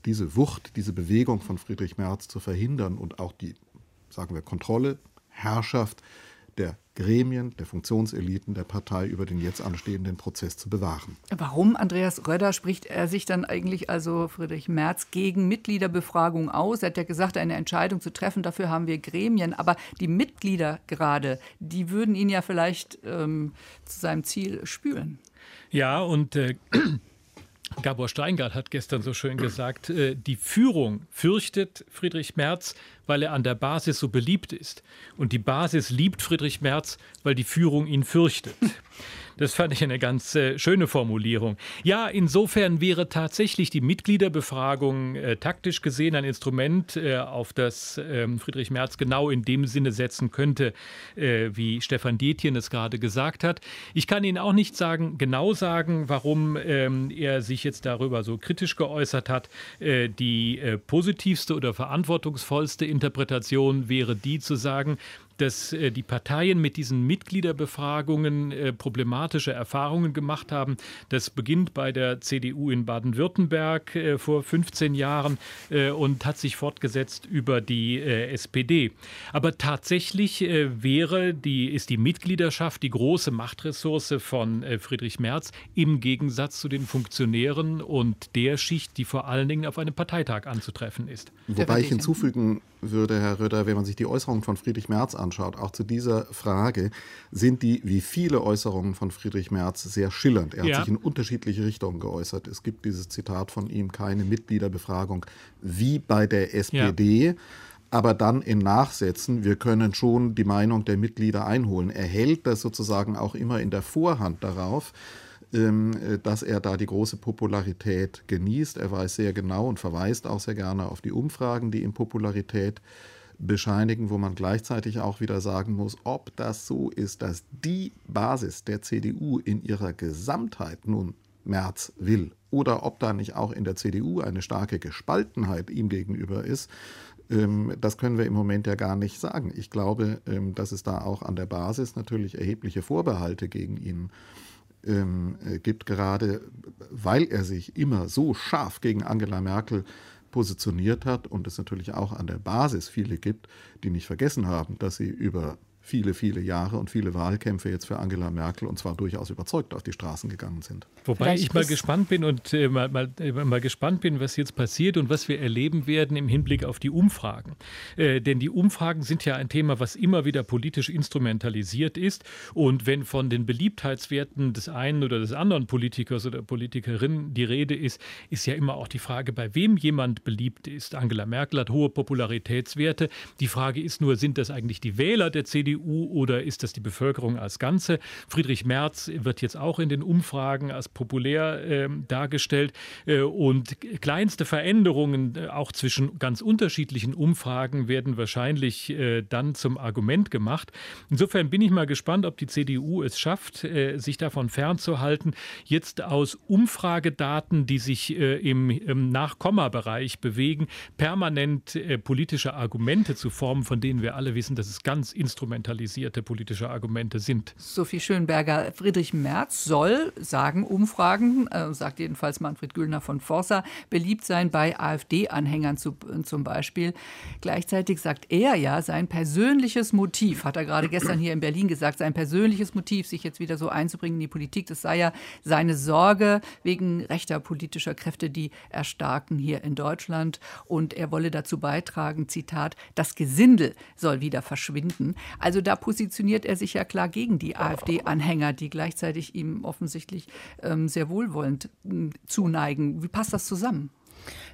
diese Wucht, diese Bewegung von Friedrich Merz zu verhindern und auch die, sagen wir, Kontrolle, Herrschaft der Gremien, der Funktionseliten der Partei über den jetzt anstehenden Prozess zu bewahren. Warum, Andreas Röder, spricht er sich dann eigentlich, also Friedrich Merz, gegen Mitgliederbefragung aus? Er hat ja gesagt, eine Entscheidung zu treffen, dafür haben wir Gremien. Aber die Mitglieder gerade, die würden ihn ja vielleicht ähm, zu seinem Ziel spülen. Ja, und äh, Gabor Steingart hat gestern so schön gesagt, äh, die Führung fürchtet Friedrich Merz, weil er an der Basis so beliebt ist. Und die Basis liebt Friedrich Merz, weil die Führung ihn fürchtet. Das fand ich eine ganz äh, schöne Formulierung. Ja, insofern wäre tatsächlich die Mitgliederbefragung äh, taktisch gesehen ein Instrument, äh, auf das ähm, Friedrich Merz genau in dem Sinne setzen könnte, äh, wie Stefan Detjen es gerade gesagt hat. Ich kann Ihnen auch nicht sagen, genau sagen, warum ähm, er sich jetzt darüber so kritisch geäußert hat. Äh, die äh, positivste oder verantwortungsvollste Interpretation wäre die zu sagen, dass äh, die Parteien mit diesen Mitgliederbefragungen äh, problematische Erfahrungen gemacht haben. Das beginnt bei der CDU in Baden-Württemberg äh, vor 15 Jahren und hat sich fortgesetzt über die SPD. Aber tatsächlich wäre die, ist die Mitgliedschaft die große Machtressource von Friedrich Merz im Gegensatz zu den Funktionären und der Schicht, die vor allen Dingen auf einem Parteitag anzutreffen ist. Wobei ich hinzufügen würde, Herr Röder, wenn man sich die Äußerungen von Friedrich Merz anschaut, auch zu dieser Frage, sind die, wie viele Äußerungen von Friedrich Merz, sehr schillernd. Er hat sich in unterschiedliche Richtungen geäußert. Es gibt dieses Zitat von ihm, keine Mitgliederbefragung wie bei der SPD. Ja. Aber dann in Nachsätzen, wir können schon die Meinung der Mitglieder einholen. Er hält das sozusagen auch immer in der Vorhand darauf, dass er da die große Popularität genießt. Er weiß sehr genau und verweist auch sehr gerne auf die Umfragen, die ihm Popularität bescheinigen, wo man gleichzeitig auch wieder sagen muss, ob das so ist, dass die Basis der CDU in ihrer Gesamtheit nun Merz will oder ob da nicht auch in der CDU eine starke Gespaltenheit ihm gegenüber ist, ähm, das können wir im Moment ja gar nicht sagen. Ich glaube, ähm, dass es da auch an der Basis natürlich erhebliche Vorbehalte gegen ihn gibt ähm, äh, gibt, gerade weil er sich immer so scharf gegen Angela Merkel positioniert hat und es natürlich auch an der Basis viele gibt, die nicht vergessen haben, dass sie über viele, viele Jahre und viele Wahlkämpfe jetzt für Angela Merkel und zwar durchaus überzeugt auf die Straßen gegangen sind. Wobei Vielleicht ich mal gespannt bin und äh, mal, mal, äh, mal, gespannt bin, was jetzt passiert und was wir erleben werden im Hinblick auf die Umfragen. Äh, denn die Umfragen sind ja ein Thema, was immer wieder politisch instrumentalisiert ist. Und wenn von den Beliebtheitswerten des einen oder des anderen Politikers oder Politikerin die Rede ist, ist ja immer auch die Frage, bei wem jemand beliebt ist. Angela Merkel hat hohe Popularitätswerte. Die Frage ist nur, sind das eigentlich die Wähler der CDU? CDU oder ist das die Bevölkerung als Ganze? Friedrich Merz wird jetzt auch in den Umfragen als populär äh, dargestellt äh, und kleinste Veränderungen äh, auch zwischen ganz unterschiedlichen Umfragen werden wahrscheinlich äh, dann zum Argument gemacht. Insofern bin ich mal gespannt, ob die CDU es schafft, äh, sich davon fernzuhalten, jetzt aus Umfragedaten, die sich im, im Nachkommabereich bewegen, permanent politische Argumente zu formen, von denen wir alle wissen, dass es ganz instrumental instrumentalisierte politische Argumente sind. Sophie Schönberger, Friedrich Merz soll, sagen Umfragen, äh, sagt jedenfalls Manfred Güllner von Forsa, beliebt sein bei AfD-Anhängern zu, zum Beispiel. Gleichzeitig sagt er ja, sein persönliches Motiv, hat er gerade gestern hier in Berlin gesagt, sein persönliches Motiv, sich jetzt wieder so einzubringen in die Politik, das sei ja seine Sorge wegen rechter politischer Kräfte, die erstarken hier in Deutschland. Und er wolle dazu beitragen, Zitat, das Gesindel soll wieder verschwinden. Also also da positioniert er sich ja klar gegen die AfD-Anhänger, die gleichzeitig ihm offensichtlich ähm, sehr wohlwollend äh, zuneigen. Wie passt das zusammen?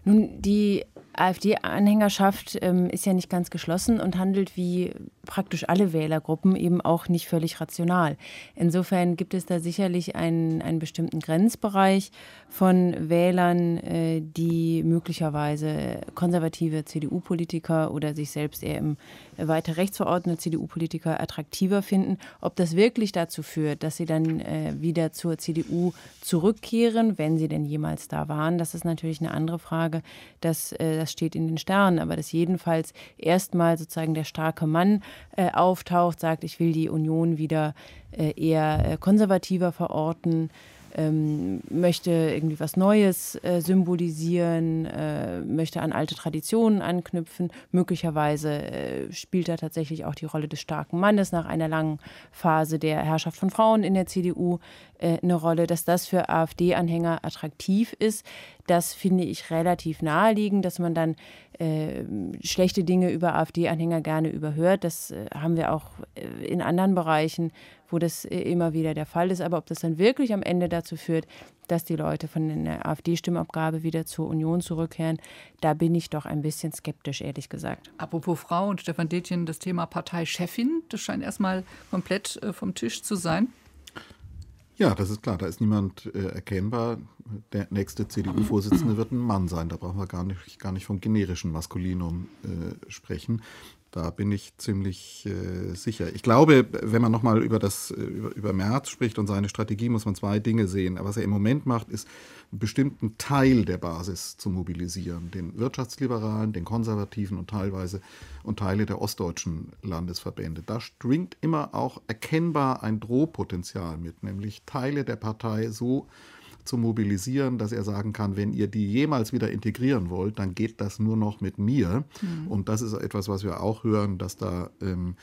Nun, die AfD-Anhängerschaft ähm, ist ja nicht ganz geschlossen und handelt wie praktisch alle Wählergruppen eben auch nicht völlig rational. Insofern gibt es da sicherlich einen, einen bestimmten Grenzbereich von Wählern, äh, die möglicherweise konservative CDU-Politiker oder sich selbst eher im weiter rechts verordnete CDU-Politiker attraktiver finden. Ob das wirklich dazu führt, dass sie dann äh, wieder zur CDU zurückkehren, wenn sie denn jemals da waren, das ist natürlich eine andere Frage. Das, äh, das steht in den Sternen, aber dass jedenfalls erstmal sozusagen der starke Mann äh, auftaucht, sagt, ich will die Union wieder äh, eher äh, konservativer verorten ähm, möchte irgendwie was Neues äh, symbolisieren, äh, möchte an alte Traditionen anknüpfen. Möglicherweise spielt da tatsächlich auch die Rolle des starken Mannes nach einer langen Phase der Herrschaft von Frauen in der CDU äh, eine Rolle. Dass das für AfD-Anhänger attraktiv ist, das finde ich relativ naheliegend, dass man dann äh, schlechte Dinge über AfD-Anhänger gerne überhört. Das äh, haben wir auch in anderen Bereichen wo das äh, immer wieder der Fall ist. Aber ob das dann wirklich am Ende dazu führt, dass die Leute von der AfD-Stimmabgabe wieder zur Union zurückkehren, da bin ich doch ein bisschen skeptisch, ehrlich gesagt. Apropos Frau und Stefan Detjen, das Thema Parteichefin, das scheint erstmal komplett äh, vom Tisch zu sein. Ja, das ist klar, da ist niemand äh, erkennbar. Der nächste CDU-Vorsitzende wird ein Mann sein. Da brauchen wir gar nicht, gar nicht vom generischen Maskulinum äh, sprechen. Da bin ich ziemlich äh, sicher. Ich glaube, wenn man nochmal über, über, über Merz spricht und seine Strategie, muss man zwei Dinge sehen. Was er im Moment macht, ist einen bestimmten Teil der Basis zu mobilisieren. Den Wirtschaftsliberalen, den Konservativen und teilweise und Teile der ostdeutschen Landesverbände. Da stringt immer auch erkennbar ein Drohpotenzial mit, nämlich Teile der Partei so zu mobilisieren, dass er sagen kann, wenn ihr die jemals wieder integrieren wollt, dann geht das nur noch mit mir. Mhm. Und das ist etwas, was wir auch hören, dass da ähm,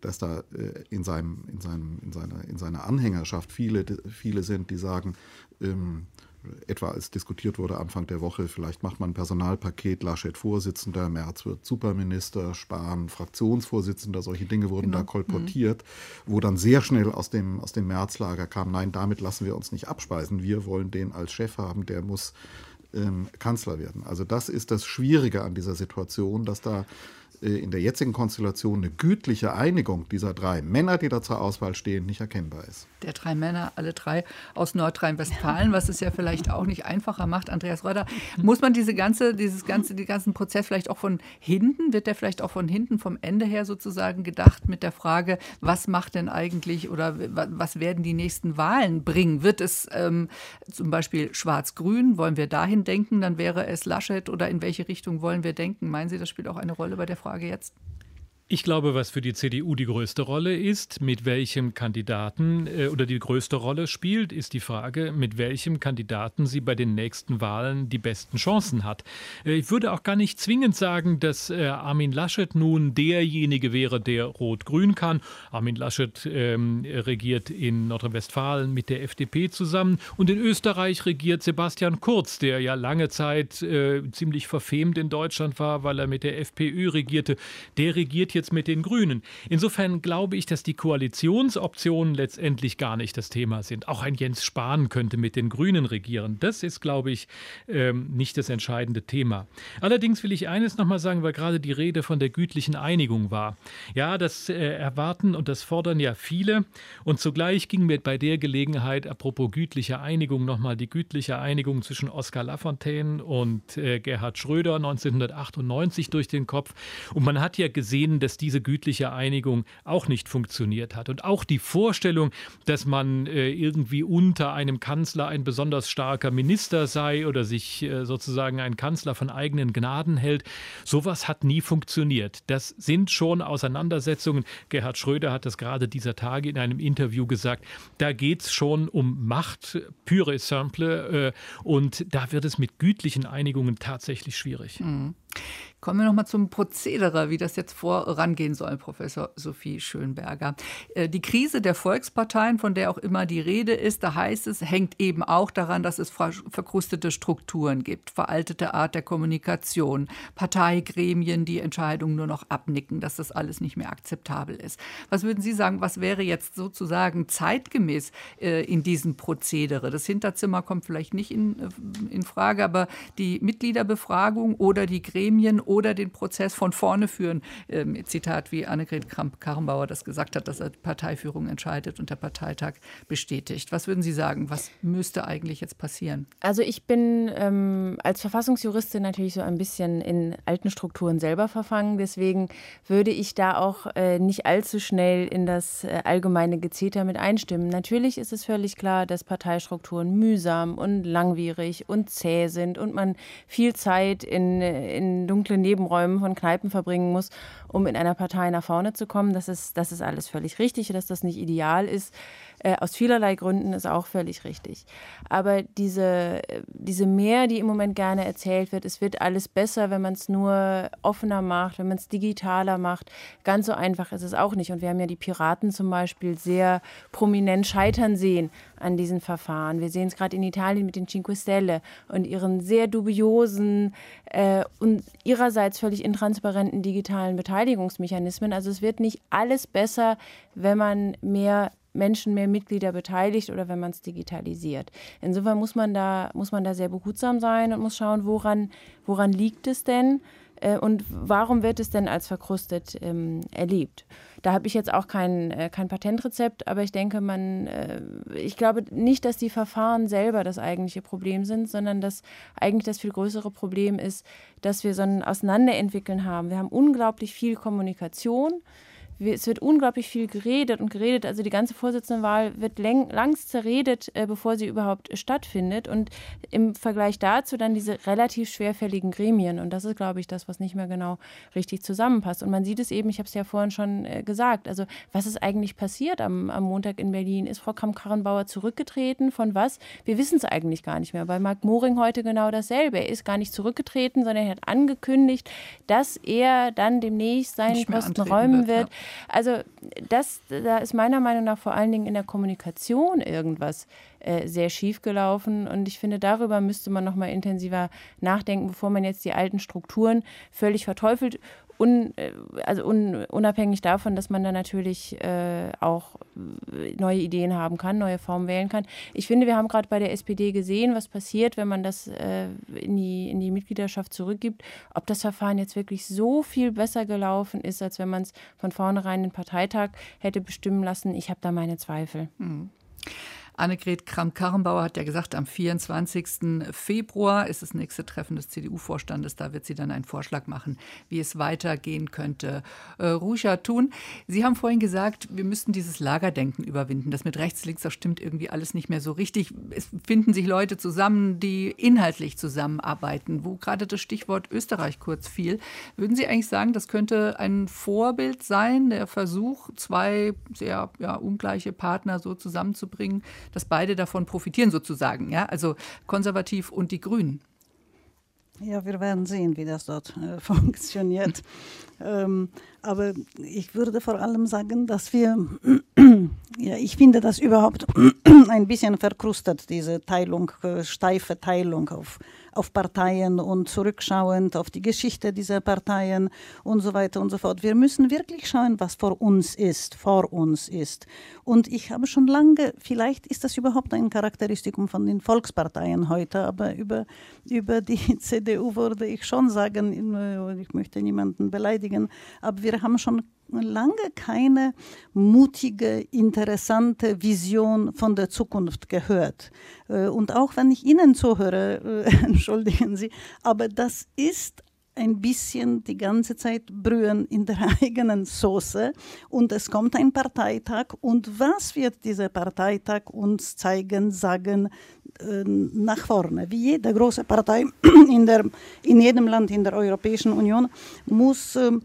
dass da äh, in, seinem, in, seinem, in, seiner, in seiner Anhängerschaft viele, viele sind, die sagen, ähm, etwa als diskutiert wurde Anfang der Woche, vielleicht macht man ein Personalpaket, Laschet Vorsitzender, Merz wird Superminister, Spahn Fraktionsvorsitzender, solche Dinge wurden genau. da kolportiert, mhm. wo dann sehr schnell aus dem, aus dem Märzlager kam, nein, damit lassen wir uns nicht abspeisen, wir wollen den als Chef haben, der muss ähm, Kanzler werden. Also das ist das Schwierige an dieser Situation, dass da in der jetzigen Konstellation eine gütliche Einigung dieser drei Männer, die da zur Auswahl stehen, nicht erkennbar ist. Der drei Männer, alle drei aus Nordrhein-Westfalen, was es ja vielleicht auch nicht einfacher macht. Andreas Reuter, muss man diese ganze, dieses ganze, den ganzen Prozess vielleicht auch von hinten, wird der vielleicht auch von hinten vom Ende her sozusagen gedacht mit der Frage, was macht denn eigentlich oder was werden die nächsten Wahlen bringen? Wird es ähm, zum Beispiel Schwarz-Grün, wollen wir dahin denken, dann wäre es Laschet oder in welche Richtung wollen wir denken? Meinen Sie, das spielt auch eine Rolle bei der Frage? Jetzt. Ich glaube, was für die CDU die größte Rolle ist, mit welchem Kandidaten äh, oder die größte Rolle spielt, ist die Frage, mit welchem Kandidaten sie bei den nächsten Wahlen die besten Chancen hat. Äh, ich würde auch gar nicht zwingend sagen, dass äh, Armin Laschet nun derjenige wäre, der Rot-Grün kann. Armin Laschet ähm, regiert in Nordrhein-Westfalen mit der FDP zusammen und in Österreich regiert Sebastian Kurz, der ja lange Zeit äh, ziemlich verfemt in Deutschland war, weil er mit der FPÖ regierte. Der regiert jetzt mit den Grünen. Insofern glaube ich, dass die Koalitionsoptionen letztendlich gar nicht das Thema sind. Auch ein Jens Spahn könnte mit den Grünen regieren. Das ist, glaube ich, ähm, nicht das entscheidende Thema. Allerdings will ich eines nochmal sagen, weil gerade die Rede von der gütlichen Einigung war. Ja, das äh, erwarten und das fordern ja viele. Und zugleich ging mir bei der Gelegenheit, apropos gütliche Einigung, nochmal die gütliche Einigung zwischen Oskar Lafontaine und äh, Gerhard Schröder 1998 durch den Kopf. Und man hat ja gesehen, dass dass diese gütliche Einigung auch nicht funktioniert hat. Und auch die Vorstellung, dass man äh, irgendwie unter einem Kanzler ein besonders starker Minister sei oder sich äh, sozusagen ein Kanzler von eigenen Gnaden hält, sowas hat nie funktioniert. Das sind schon Auseinandersetzungen. Gerhard Schröder hat das gerade dieser Tage in einem Interview gesagt. Da geht es schon um Macht, pure simple. Äh, und da wird es mit gütlichen Einigungen tatsächlich schwierig. Mhm. Kommen wir nochmal zum Prozedere, wie das jetzt vorangehen soll, Professor Sophie Schönberger. Äh, die Krise der Volksparteien, von der auch immer die Rede ist, da heißt es, hängt eben auch daran, dass es verkrustete Strukturen gibt, veraltete Art der Kommunikation, Parteigremien, die Entscheidungen nur noch abnicken, dass das alles nicht mehr akzeptabel ist. Was würden Sie sagen, was wäre jetzt sozusagen zeitgemäß äh, in diesem Prozedere? Das Hinterzimmer kommt vielleicht nicht in, äh, in Frage, aber die Mitgliederbefragung oder die Gremien oder den Prozess von vorne führen. Ähm, Zitat, wie Annegret Kramp-Karrenbauer das gesagt hat, dass er Parteiführung entscheidet und der Parteitag bestätigt. Was würden Sie sagen? Was müsste eigentlich jetzt passieren? Also ich bin ähm, als Verfassungsjuristin natürlich so ein bisschen in alten Strukturen selber verfangen. Deswegen würde ich da auch äh, nicht allzu schnell in das äh, allgemeine Gezeter mit einstimmen. Natürlich ist es völlig klar, dass Parteistrukturen mühsam und langwierig und zäh sind und man viel Zeit in, in dunklen Nebenräumen von Kneipen verbringen muss, um in einer Partei nach vorne zu kommen. Das ist, das ist alles völlig richtig, dass das nicht ideal ist. Äh, aus vielerlei Gründen ist auch völlig richtig. Aber diese, diese Mehr, die im Moment gerne erzählt wird, es wird alles besser, wenn man es nur offener macht, wenn man es digitaler macht. Ganz so einfach ist es auch nicht. Und wir haben ja die Piraten zum Beispiel sehr prominent scheitern sehen an diesen Verfahren. Wir sehen es gerade in Italien mit den Cinque Stelle und ihren sehr dubiosen äh, und ihrerseits völlig intransparenten digitalen Beteiligungsmechanismen. Also es wird nicht alles besser, wenn man mehr Menschen, mehr Mitglieder beteiligt oder wenn man es digitalisiert. Insofern muss man da, muss man da sehr behutsam sein und muss schauen, woran, woran liegt es denn äh, und warum wird es denn als verkrustet ähm, erlebt. Da habe ich jetzt auch kein, äh, kein Patentrezept, aber ich denke, man, äh, ich glaube nicht, dass die Verfahren selber das eigentliche Problem sind, sondern dass eigentlich das viel größere Problem ist, dass wir so ein Auseinanderentwickeln haben. Wir haben unglaublich viel Kommunikation es wird unglaublich viel geredet und geredet. Also die ganze Vorsitzendenwahl wird läng, langst zerredet, äh, bevor sie überhaupt stattfindet. Und im Vergleich dazu dann diese relativ schwerfälligen Gremien. Und das ist, glaube ich, das, was nicht mehr genau richtig zusammenpasst. Und man sieht es eben, ich habe es ja vorhin schon äh, gesagt, also was ist eigentlich passiert am, am Montag in Berlin? Ist Frau Kamm-Karrenbauer zurückgetreten? Von was? Wir wissen es eigentlich gar nicht mehr. Bei Marc Moring heute genau dasselbe. Er ist gar nicht zurückgetreten, sondern er hat angekündigt, dass er dann demnächst seinen Posten räumen wird. wird. Ja. Also das, da ist meiner Meinung nach vor allen Dingen in der Kommunikation irgendwas äh, sehr schief gelaufen. Und ich finde, darüber müsste man noch mal intensiver nachdenken, bevor man jetzt die alten Strukturen völlig verteufelt un, äh, also un, unabhängig davon, dass man da natürlich äh, auch neue Ideen haben kann, neue Formen wählen kann. Ich finde, wir haben gerade bei der SPD gesehen, was passiert, wenn man das äh, in, die, in die Mitgliedschaft zurückgibt. Ob das Verfahren jetzt wirklich so viel besser gelaufen ist, als wenn man es von vornherein den Parteitag hätte bestimmen lassen, ich habe da meine Zweifel. Mhm. Annegret Kramp-Karrenbauer hat ja gesagt, am 24. Februar ist das nächste Treffen des CDU-Vorstandes. Da wird sie dann einen Vorschlag machen, wie es weitergehen könnte. Äh, Ruscha Thun, Sie haben vorhin gesagt, wir müssten dieses Lagerdenken überwinden. Das mit rechts, links, das stimmt irgendwie alles nicht mehr so richtig. Es finden sich Leute zusammen, die inhaltlich zusammenarbeiten, wo gerade das Stichwort Österreich kurz fiel. Würden Sie eigentlich sagen, das könnte ein Vorbild sein, der Versuch, zwei sehr ja, ungleiche Partner so zusammenzubringen, dass beide davon profitieren sozusagen, ja, also konservativ und die Grünen. Ja, wir werden sehen, wie das dort äh, funktioniert. ähm, aber ich würde vor allem sagen, dass wir, ja, ich finde das überhaupt ein bisschen verkrustet, diese Teilung, äh, steife Teilung auf auf Parteien und zurückschauend auf die Geschichte dieser Parteien und so weiter und so fort. Wir müssen wirklich schauen, was vor uns ist, vor uns ist. Und ich habe schon lange, vielleicht ist das überhaupt ein Charakteristikum von den Volksparteien heute, aber über, über die CDU würde ich schon sagen, ich möchte niemanden beleidigen, aber wir haben schon lange keine mutige, interessante Vision von der Zukunft gehört. Äh, und auch wenn ich Ihnen zuhöre, äh, entschuldigen Sie, aber das ist ein bisschen die ganze Zeit brühen in der eigenen Soße und es kommt ein Parteitag und was wird dieser Parteitag uns zeigen, sagen äh, nach vorne? Wie jede große Partei in, der, in jedem Land in der Europäischen Union muss ähm,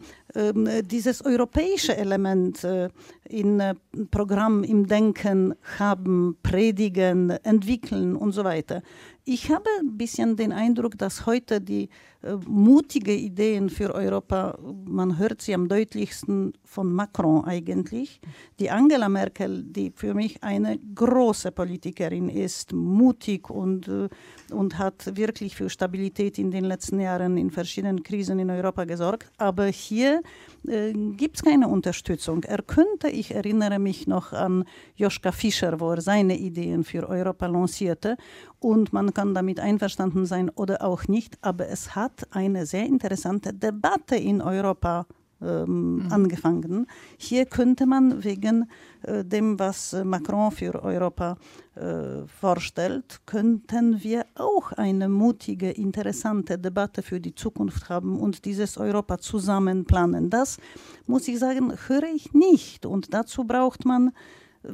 dieses europäische Element äh, in äh, Programm, im Denken haben, predigen, entwickeln und so weiter. Ich habe ein bisschen den Eindruck, dass heute die äh, mutige Ideen für Europa, man hört sie am deutlichsten von Macron eigentlich. Die Angela Merkel, die für mich eine große Politikerin ist, mutig und, äh, und hat wirklich für Stabilität in den letzten Jahren in verschiedenen Krisen in Europa gesorgt. Aber hier äh, gibt es keine Unterstützung. Er könnte, ich erinnere mich noch an Joschka Fischer, wo er seine Ideen für Europa lancierte und man kann damit einverstanden sein oder auch nicht, aber es hat eine sehr interessante Debatte in Europa ähm, mhm. angefangen. Hier könnte man wegen dem, was Macron für Europa äh, vorstellt, könnten wir auch eine mutige, interessante Debatte für die Zukunft haben und dieses Europa zusammen planen. Das, muss ich sagen, höre ich nicht. Und dazu braucht man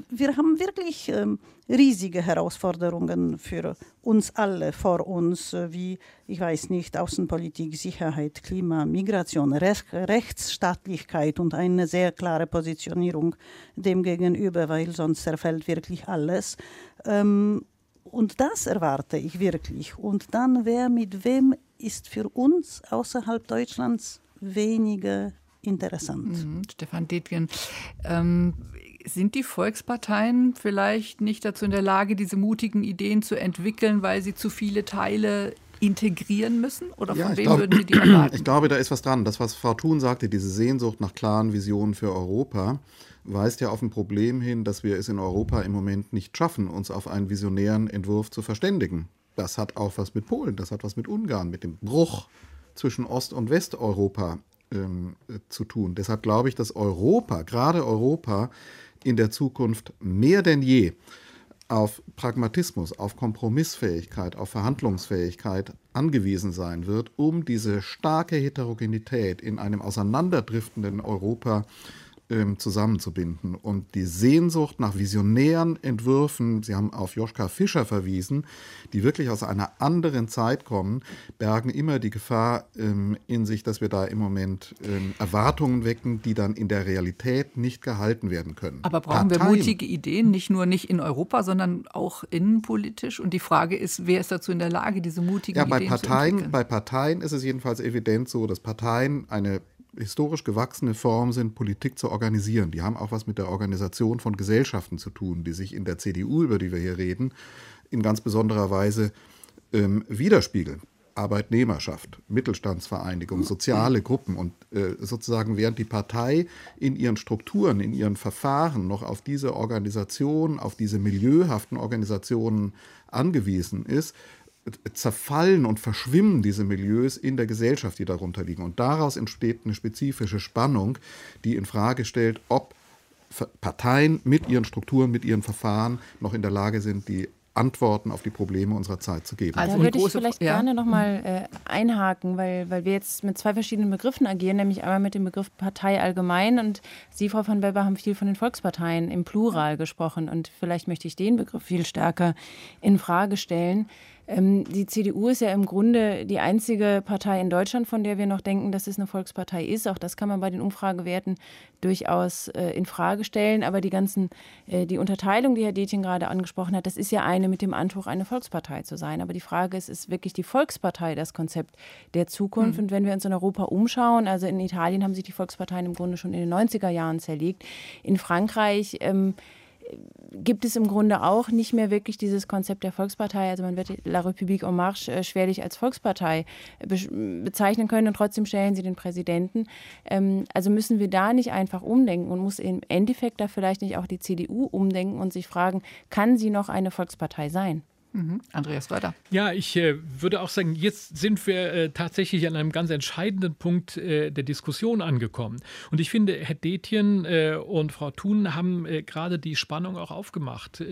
wir haben wirklich ähm, riesige Herausforderungen für uns alle vor uns, äh, wie, ich weiß nicht, Außenpolitik, Sicherheit, Klima, Migration, Rech Rechtsstaatlichkeit und eine sehr klare Positionierung dem gegenüber, weil sonst zerfällt wirklich alles. Ähm, und das erwarte ich wirklich. Und dann, wer mit wem ist für uns außerhalb Deutschlands weniger interessant. Mhm, Stefan Detgen, ähm, sind die Volksparteien vielleicht nicht dazu in der Lage, diese mutigen Ideen zu entwickeln, weil sie zu viele Teile integrieren müssen? Oder von ja, wem glaub, würden Sie die erwarten? Ich glaube, da ist was dran. Das, was Frau Thun sagte, diese Sehnsucht nach klaren Visionen für Europa, weist ja auf ein Problem hin, dass wir es in Europa im Moment nicht schaffen, uns auf einen visionären Entwurf zu verständigen. Das hat auch was mit Polen, das hat was mit Ungarn, mit dem Bruch zwischen Ost- und Westeuropa ähm, äh, zu tun. Deshalb glaube ich, dass Europa, gerade Europa, in der Zukunft mehr denn je auf Pragmatismus, auf Kompromissfähigkeit, auf Verhandlungsfähigkeit angewiesen sein wird, um diese starke Heterogenität in einem auseinanderdriftenden Europa ähm, zusammenzubinden. Und die Sehnsucht nach visionären Entwürfen, Sie haben auf Joschka Fischer verwiesen, die wirklich aus einer anderen Zeit kommen, bergen immer die Gefahr ähm, in sich, dass wir da im Moment ähm, Erwartungen wecken, die dann in der Realität nicht gehalten werden können. Aber brauchen Parteien, wir mutige Ideen, nicht nur nicht in Europa, sondern auch innenpolitisch? Und die Frage ist, wer ist dazu in der Lage, diese mutigen ja, bei Ideen Parteien, zu entwickeln? Bei Parteien ist es jedenfalls evident so, dass Parteien eine historisch gewachsene Form sind, Politik zu organisieren. Die haben auch was mit der Organisation von Gesellschaften zu tun, die sich in der CDU, über die wir hier reden, in ganz besonderer Weise ähm, widerspiegeln. Arbeitnehmerschaft, Mittelstandsvereinigung, soziale Gruppen und äh, sozusagen während die Partei in ihren Strukturen, in ihren Verfahren noch auf diese Organisation, auf diese milieuhaften Organisationen angewiesen ist, zerfallen und verschwimmen diese Milieus in der Gesellschaft, die darunter liegen. Und daraus entsteht eine spezifische Spannung, die in Frage stellt, ob Parteien mit ihren Strukturen, mit ihren Verfahren noch in der Lage sind, die Antworten auf die Probleme unserer Zeit zu geben. Also da würde ich vielleicht ja. gerne noch mal äh, einhaken, weil, weil wir jetzt mit zwei verschiedenen Begriffen agieren, nämlich einmal mit dem Begriff Partei allgemein und Sie, Frau von Weber, haben viel von den Volksparteien im Plural gesprochen und vielleicht möchte ich den Begriff viel stärker in Frage stellen. Ähm, die CDU ist ja im Grunde die einzige Partei in Deutschland, von der wir noch denken, dass es eine Volkspartei ist. Auch das kann man bei den Umfragewerten durchaus äh, in Frage stellen. Aber die ganzen, äh, die Unterteilung, die Herr Detjen gerade angesprochen hat, das ist ja eine mit dem Anspruch, eine Volkspartei zu sein. Aber die Frage ist, ist wirklich die Volkspartei das Konzept der Zukunft? Mhm. Und wenn wir uns in Europa umschauen, also in Italien haben sich die Volksparteien im Grunde schon in den 90er Jahren zerlegt. In Frankreich ähm, gibt es im Grunde auch nicht mehr wirklich dieses Konzept der Volkspartei. Also man wird La République en Marche äh, schwerlich als Volkspartei bezeichnen können und trotzdem stellen sie den Präsidenten. Ähm, also müssen wir da nicht einfach umdenken und muss im Endeffekt da vielleicht nicht auch die CDU umdenken und sich fragen, kann sie noch eine Volkspartei sein? Mhm. Andreas weiter. Ja, ich äh, würde auch sagen, jetzt sind wir äh, tatsächlich an einem ganz entscheidenden Punkt äh, der Diskussion angekommen. Und ich finde, Herr Detjen äh, und Frau Thun haben äh, gerade die Spannung auch aufgemacht.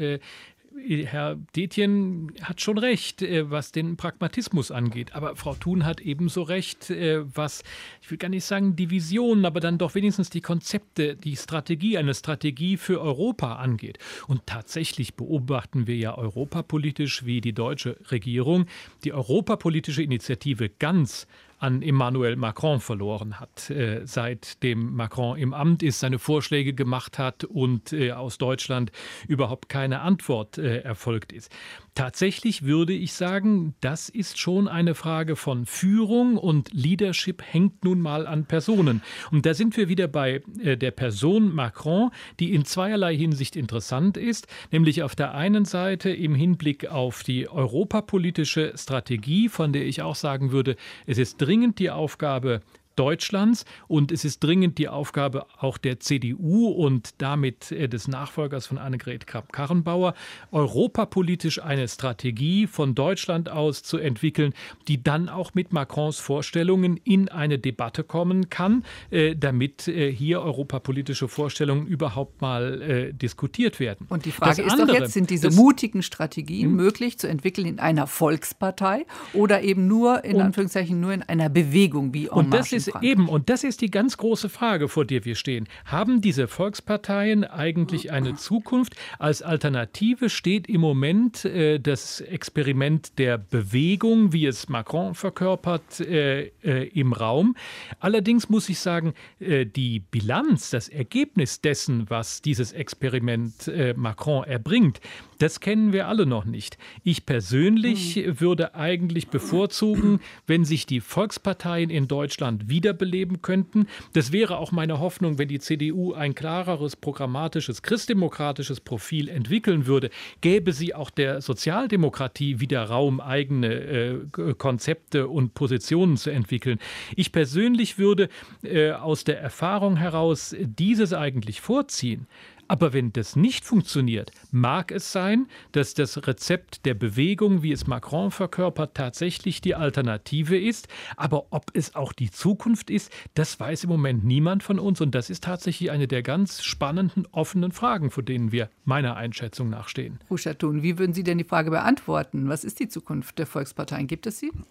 Herr Detjen hat schon recht, äh, was den Pragmatismus angeht. Aber Frau Thun hat ebenso recht, äh, was, ich will gar nicht sagen die Visionen, aber dann doch wenigstens die Konzepte, die Strategie, eine Strategie für Europa angeht. Und tatsächlich beobachten wir ja europapolitisch, wie die deutsche Regierung die europapolitische Initiative ganz an Emmanuel Macron verloren hat, äh, seitdem Macron im Amt ist, seine Vorschläge gemacht hat und äh, aus Deutschland überhaupt keine Antwort äh, erfolgt ist. Tatsächlich würde ich sagen, das ist schon eine Frage von Führung und Leadership hängt nun mal an Personen. Und da sind wir wieder bei der Person Macron, die in zweierlei Hinsicht interessant ist, nämlich auf der einen Seite im Hinblick auf die europapolitische Strategie, von der ich auch sagen würde, es ist dringend die Aufgabe Deutschlands. Und es ist dringend die Aufgabe auch der CDU und damit äh, des Nachfolgers von Annegret Kramp-Karrenbauer, europapolitisch eine Strategie von Deutschland aus zu entwickeln, die dann auch mit Macrons Vorstellungen in eine Debatte kommen kann, äh, damit äh, hier europapolitische Vorstellungen überhaupt mal diskutiert werden. Und die Frage das ist andere, doch jetzt, sind diese mutigen Strategien hm? möglich zu entwickeln in einer Volkspartei oder eben nur in Anführungszeichen nur in einer Bewegung wie En Und das ist Frank. Eben, und das ist die ganz große Frage, vor der wir stehen. Haben diese Volksparteien eigentlich eine Zukunft? Als Alternative steht im Moment äh, das Experiment der Bewegung, wie es Macron verkörpert, äh, äh, im Raum. Allerdings muss ich sagen, äh, die Bilanz, das Ergebnis dessen, was dieses Experiment äh, Macron erbringt, das kennen wir alle noch nicht. Ich persönlich hm. würde eigentlich bevorzugen, wenn sich die Volksparteien in Deutschland wiederbeleben könnten. Das wäre auch meine Hoffnung, wenn die CDU ein klareres programmatisches, christdemokratisches Profil entwickeln würde, gäbe sie auch der Sozialdemokratie wieder Raum, eigene äh, Konzepte und Positionen zu entwickeln. Ich persönlich würde äh, aus der Erfahrung heraus dieses eigentlich vorziehen. Aber wenn das nicht funktioniert, mag es sein, dass das Rezept der Bewegung, wie es Macron verkörpert, tatsächlich die Alternative ist. Aber ob es auch die Zukunft ist, das weiß im Moment niemand von uns. Und das ist tatsächlich eine der ganz spannenden, offenen Fragen, vor denen wir meiner Einschätzung nach stehen. Rushatun, wie würden Sie denn die Frage beantworten? Was ist die Zukunft der Volksparteien? Gibt es sie?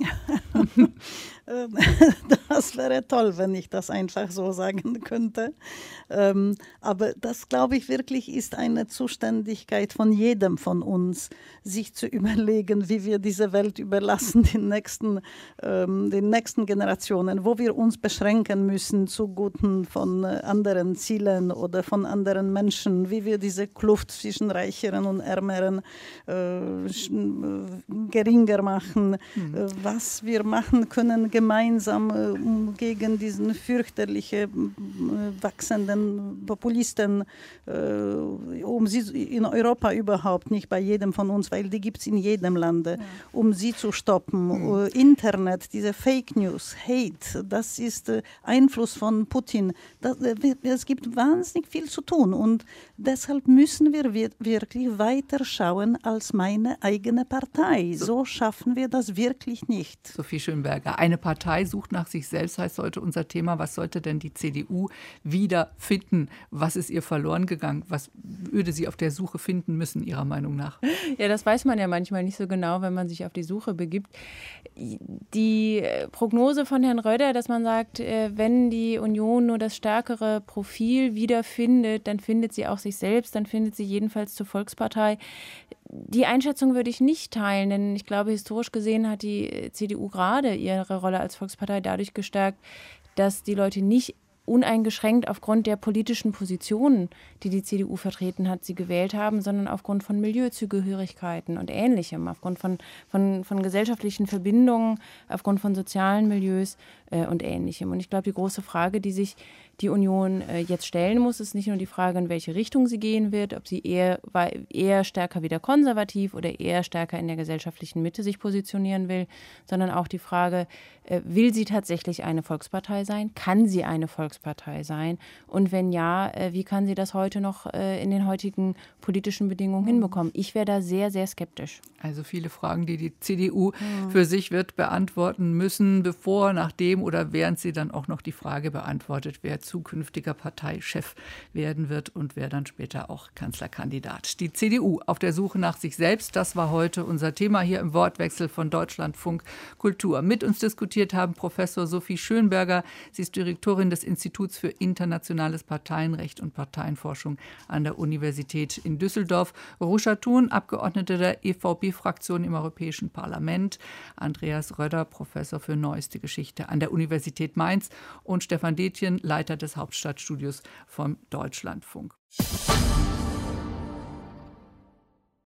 Ähm, das wäre toll, wenn ich das einfach so sagen könnte. Ähm, aber das, glaube ich, wirklich ist eine Zuständigkeit von jedem von uns, sich zu überlegen, wie wir diese Welt überlassen den nächsten, ähm, den nächsten Generationen, wo wir uns beschränken müssen zugunsten von äh, anderen Zielen oder von anderen Menschen, wie wir diese Kluft zwischen Reicheren und Ärmeren äh, geringer machen, mhm. äh, was wir machen können gemeinsam um gegen diesen fürchterlichen wachsenden Populisten, um sie in Europa überhaupt, nicht bei jedem von uns, weil die gibt es in jedem Lande, ja. um sie zu stoppen. Mhm. Internet, diese Fake News, Hate, das ist Einfluss von Putin. Das, es gibt wahnsinnig viel zu tun und deshalb müssen wir wirklich weiter schauen als meine eigene Partei. So schaffen wir das wirklich nicht. Sophie Schönberger, eine Partei sucht nach sich selbst, heißt heute unser Thema. Was sollte denn die CDU wiederfinden? Was ist ihr verloren gegangen? Was würde sie auf der Suche finden müssen, Ihrer Meinung nach? Ja, das weiß man ja manchmal nicht so genau, wenn man sich auf die Suche begibt. Die Prognose von Herrn Röder, dass man sagt, äh, wenn die Union nur das stärkere Profil wiederfindet, dann findet sie auch sich selbst, dann findet sie jedenfalls zur Volkspartei die Einschätzung würde ich nicht teilen, denn ich glaube, historisch gesehen hat die CDU gerade ihre Rolle als Volkspartei dadurch gestärkt, dass die Leute nicht uneingeschränkt aufgrund der politischen Positionen, die die CDU vertreten hat, sie gewählt haben, sondern aufgrund von Milieuzugehörigkeiten und Ähnlichem, aufgrund von, von, von gesellschaftlichen Verbindungen, aufgrund von sozialen Milieus äh, und Ähnlichem. Und ich glaube, die große Frage, die sich die Union äh, jetzt stellen muss, ist nicht nur die Frage, in welche Richtung sie gehen wird, ob sie eher, eher stärker wieder konservativ oder eher stärker in der gesellschaftlichen Mitte sich positionieren will, sondern auch die Frage, äh, will sie tatsächlich eine Volkspartei sein? Kann sie eine Volkspartei sein? Und wenn ja, äh, wie kann sie das heute noch äh, in den heutigen politischen Bedingungen mhm. hinbekommen? Ich wäre da sehr, sehr skeptisch. Also viele Fragen, die die CDU mhm. für sich wird beantworten müssen, bevor, nachdem oder während sie dann auch noch die Frage beantwortet, wer zukünftiger Parteichef werden wird und wer dann später auch Kanzlerkandidat. Die CDU auf der Suche nach sich selbst, das war heute unser Thema hier im Wortwechsel von Deutschlandfunk Kultur. Mit uns diskutiert haben Professor Sophie Schönberger. Sie ist Direktorin des Instituts für internationales Parteienrecht und Parteienforschung an der Universität in Düsseldorf. Ruscha Thun, Abgeordnete der EVP-Fraktion im Europäischen Parlament. Andreas Röder, Professor für neueste Geschichte an der Universität Mainz. Und Stefan Detjen, Leiter des Hauptstadtstudios vom Deutschlandfunk.